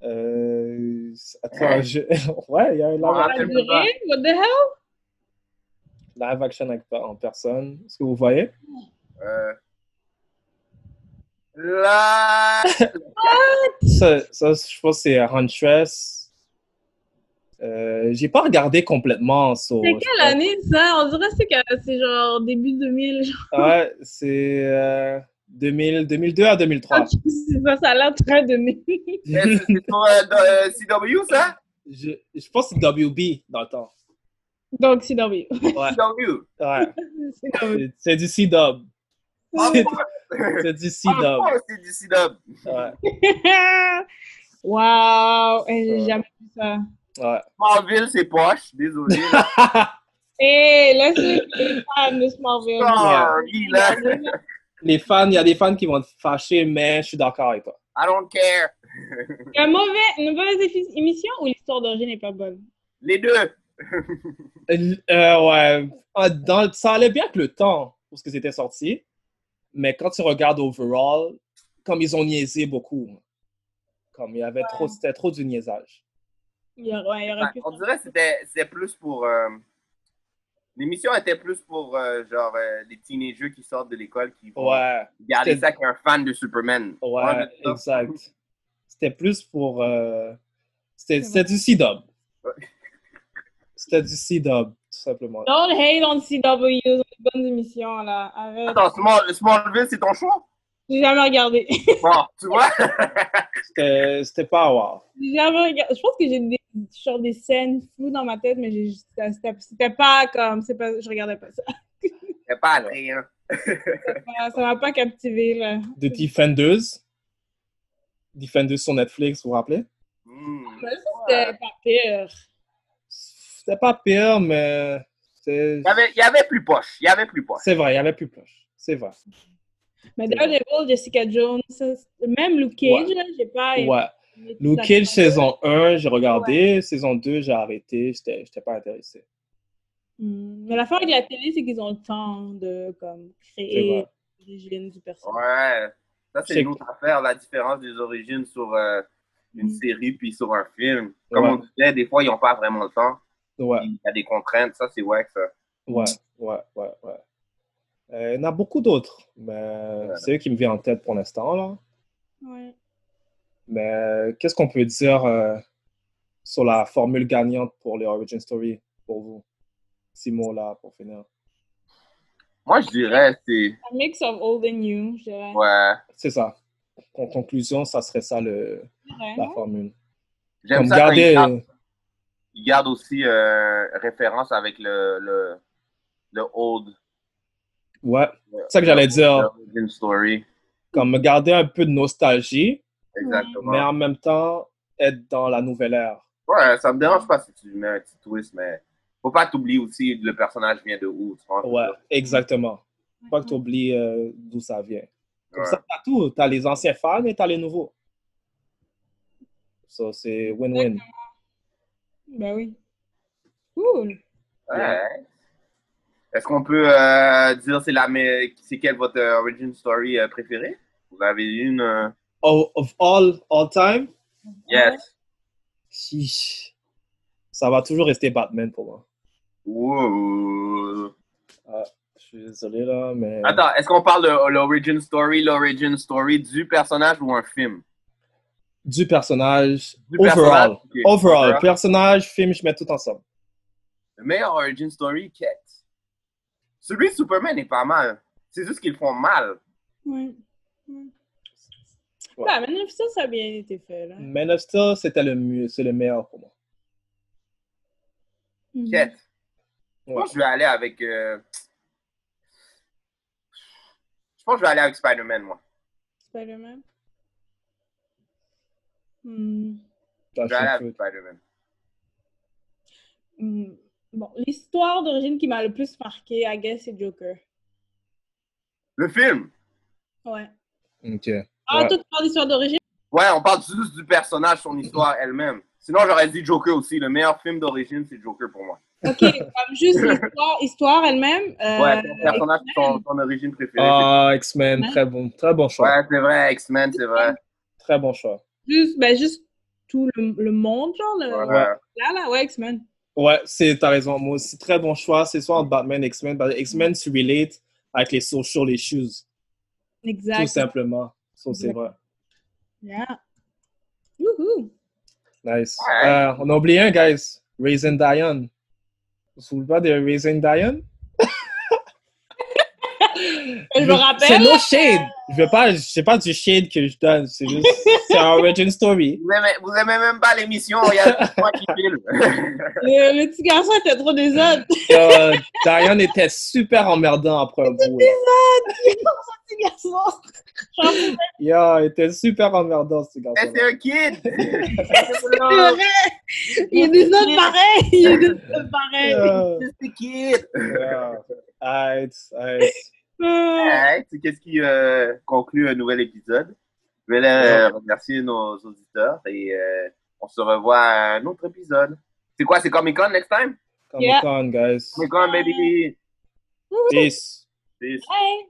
Euh, attends, je... ouais, il y a un live, Ah, Ça a c'est duré? pas- What the hell? live action avec- en personne. Est-ce que vous voyez? Euh, Là, Ça, ça, je pense que c'est Huntress. Euh, j'ai pas regardé complètement. so, C'est quelle année, ça? On dirait que c'est que c'est genre début 2000. genre. Ouais, c'est euh, 2000, 2002 à 2003. C'est ça, ça a l'air très 2000. c'est c'est euh, euh, CW, ça? je, je pense que c'est WB dans le temps. Donc, c'est dormi. Ouais, CW. ouais. C'est. C'est- C'est du C-Dub. Ah, C'est c'est du Ah, ouais, c'est du CW. Ouais. wow! Eh, J'ai jamais vu ça. Ouais. Smallville, c'est poche, désolé. Et laisse les fans de là. Les fans, il y a des fans qui vont être fâchés, mais je suis d'accord avec toi. I don't care. Il y a un mauvais, une mauvaise émission ou l'histoire d'origine n'est pas bonne? Les deux. Euh, ouais. Ah, Dans, ça allait bien avec le temps, parce que c'était sorti. Mais quand tu regardes overall, comme ils ont niaisé beaucoup. Comme il y avait trop, c'était trop du niaisage. Il y, a- ouais, il y aurait Ouais, pu. on dirait que c'était c'était plus pour. euh, L'émission était plus pour euh, genre euh, les teenagers qui sortent de l'école qui vont Ouais, garder ça qu'un fan de Superman. ouais, exact. C'était plus pour. euh, C'était c'était du C-Dub. C'était du C-Dub, tout simplement. Don't hate on CW, ils ont des bonnes émissions là. Arrête. Attends, Small, Smallville, c'est ton choix? J'ai jamais regardé. Bon, tu vois? C'était c'était pas wow. J'ai jamais regardé. Je pense que j'ai des, genre des scènes floues dans ma tête, mais c'était c'était- c'était pas comme. c'est Pas, je regardais pas ça. C'est pas rien. Ça ça m'a pas captivé là. The Defenders. Defenders sur Netflix, vous vous rappelez? Mais ça, c'était pas pire. C'était pas pire, mais. Il y avait, il y avait plus poche. Il y avait plus poche. C'est vrai, il y avait plus proche. C'est vrai. Mais Daredevil, Jessica Jones, même Luke Cage, Ouais. là, j'ai pas. Ouais. Cage, saison 1, j'ai regardé. Saison 2, j'ai arrêté. J'étais j'étais pas intéressé. Hmm. Mais l'affaire avec la télé, c'est qu'ils ont le temps de comme, créer l'origine du personnage. Ouais. Ça, c'est une autre affaire, la différence des origines sur euh, une Mm. série puis sur un film. Comme Ouais. on disait, des fois, ils n'ont pas vraiment le temps. Ouais, Il y a des contraintes. Ça, c'est ouais, ça. ouais, ouais, ouais, ouais. Euh, il y en a beaucoup d'autres, mais c'est eux qui me viennent en tête pour l'instant, là. Ouais. Mais euh, qu'est-ce qu'on peut dire euh, sur la formule gagnante pour les Origin Story pour vous? Six mots là pour finir. Moi, je dirais, c'est. Un mix of old and new, je dirais. Ouais. C'est ça. En conclusion, ça serait ça le, Ouais. la formule. J'aime Comme ça quand garder. ils gardent, ils gardent aussi euh, référence avec le, le, le old. Ouais, c'est ça que j'allais dire. Origin story. Comme garder un peu de nostalgie, Exactement. mais en même temps être dans la nouvelle ère. Ouais, ça me dérange pas si tu mets un petit twist, mais faut pas t'oublier aussi le personnage vient de où. Tu vois, Ouais, exactement. Pas que tu oublies d'où ça vient. Comme Ouais. ça, t'as tout. T'as les anciens fans et t'as les nouveaux. Ça, c'est win-win. Ben oui. Cool. Ouais. Est-ce qu'on peut euh, dire c'est la c'est quelle votre euh, origin story euh, préférée? Vous avez une Oh, of all, all time, Yes. chiche. ça va toujours rester Batman pour moi. Wow. Je suis désolé là, mais. Attends, est-ce qu'on parle de l'origin story, l'origin story du personnage ou un film? Du personnage. Du overall. personnage. Overall. Overall. Personnage, film, je mets tout ensemble. Le meilleur origin story, quête. Celui de Superman est pas mal. C'est juste qu'ils font mal. Ouais. Ouais. Ouais. Ouais, mais ça, ça a bien été fait, là. Man of Steel, c'était le mieux, c'est le meilleur pour moi. Mhm. Je Ouais. pense que je vais aller avec. euh, Je pense que je vais aller avec Spider-Man, moi. Spider-Man? Hmm. Dans Je vais aller le avec film. Spider-Man. Hmm. Bon, l'histoire d'origine qui m'a le plus marqué, I guess, c'est Joker. Le film? Ouais. Ok. Ah, Ouais. toi, tu parles d'histoire d'origine? Ouais, on parle juste du personnage, son histoire elle-même. Sinon, j'aurais dit Joker aussi. Le meilleur film d'origine, c'est Joker pour moi. Ok, comme juste l'histoire, histoire elle-même. euh, Ouais, ton personnage, ton, ton origine préférée. Ah, X-Men, Ouais. très bon, très bon choix. Ouais, c'est vrai, X-Men, c'est vrai. Très bon choix. Juste, ben, juste tout le, le monde, genre, le, Ouais. là, là, ouais, X-Men. Ouais, c'est, t'as raison. Moi aussi, très bon choix. C'est soit entre Batman et X-Men. Parce que X-Men, tu relate avec les social issues, Exact. tout simplement. Ça, c'est vrai. Yeah. Woohoo! Nice. Ouais. Euh, on a oublié un, guys. Raisin Diane. Vous vous souvenez pas de Raisin Diane? Je me rappelle. C'est no shade. Je veux pas, c'est pas du shade que je donne. C'est juste, c'est un origin story. Vous aimez, vous aimez même pas l'émission, il y a moi qui filme. Le, le petit garçon était trop désordre. Euh, Diane était super emmerdant après un bout. là. petit garçon. Yo, il était super emmerdant, ce Mais garçon. c'est un kid! C'est vrai. Il est désordre pareil. Il est désordre pareil. Yeah, C'est un kid! yeah. Alright, alright. Alright, c'est qu'est-ce qui euh, conclut un nouvel épisode. Je vais euh, remercier nos auditeurs et euh, on se revoit à un autre épisode. C'est quoi, c'est Comic Con next time? Comic Con, guys. Comic Con, baby! Peace. Peace. hey.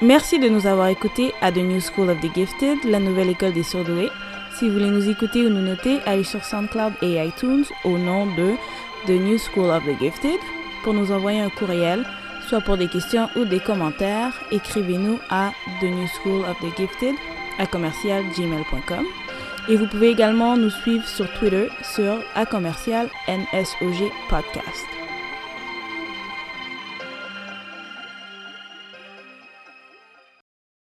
Merci de nous avoir écoutés à The New School of the Gifted, la nouvelle école des surdoués. Si vous voulez nous écouter ou nous noter, allez sur SoundCloud et iTunes au nom de The New School of the Gifted. Pour nous envoyer un courriel, soit pour des questions ou des commentaires, écrivez-nous à The New School of the Gifted à commercialgmail.com. Et vous pouvez également nous suivre sur Twitter sur à Podcast.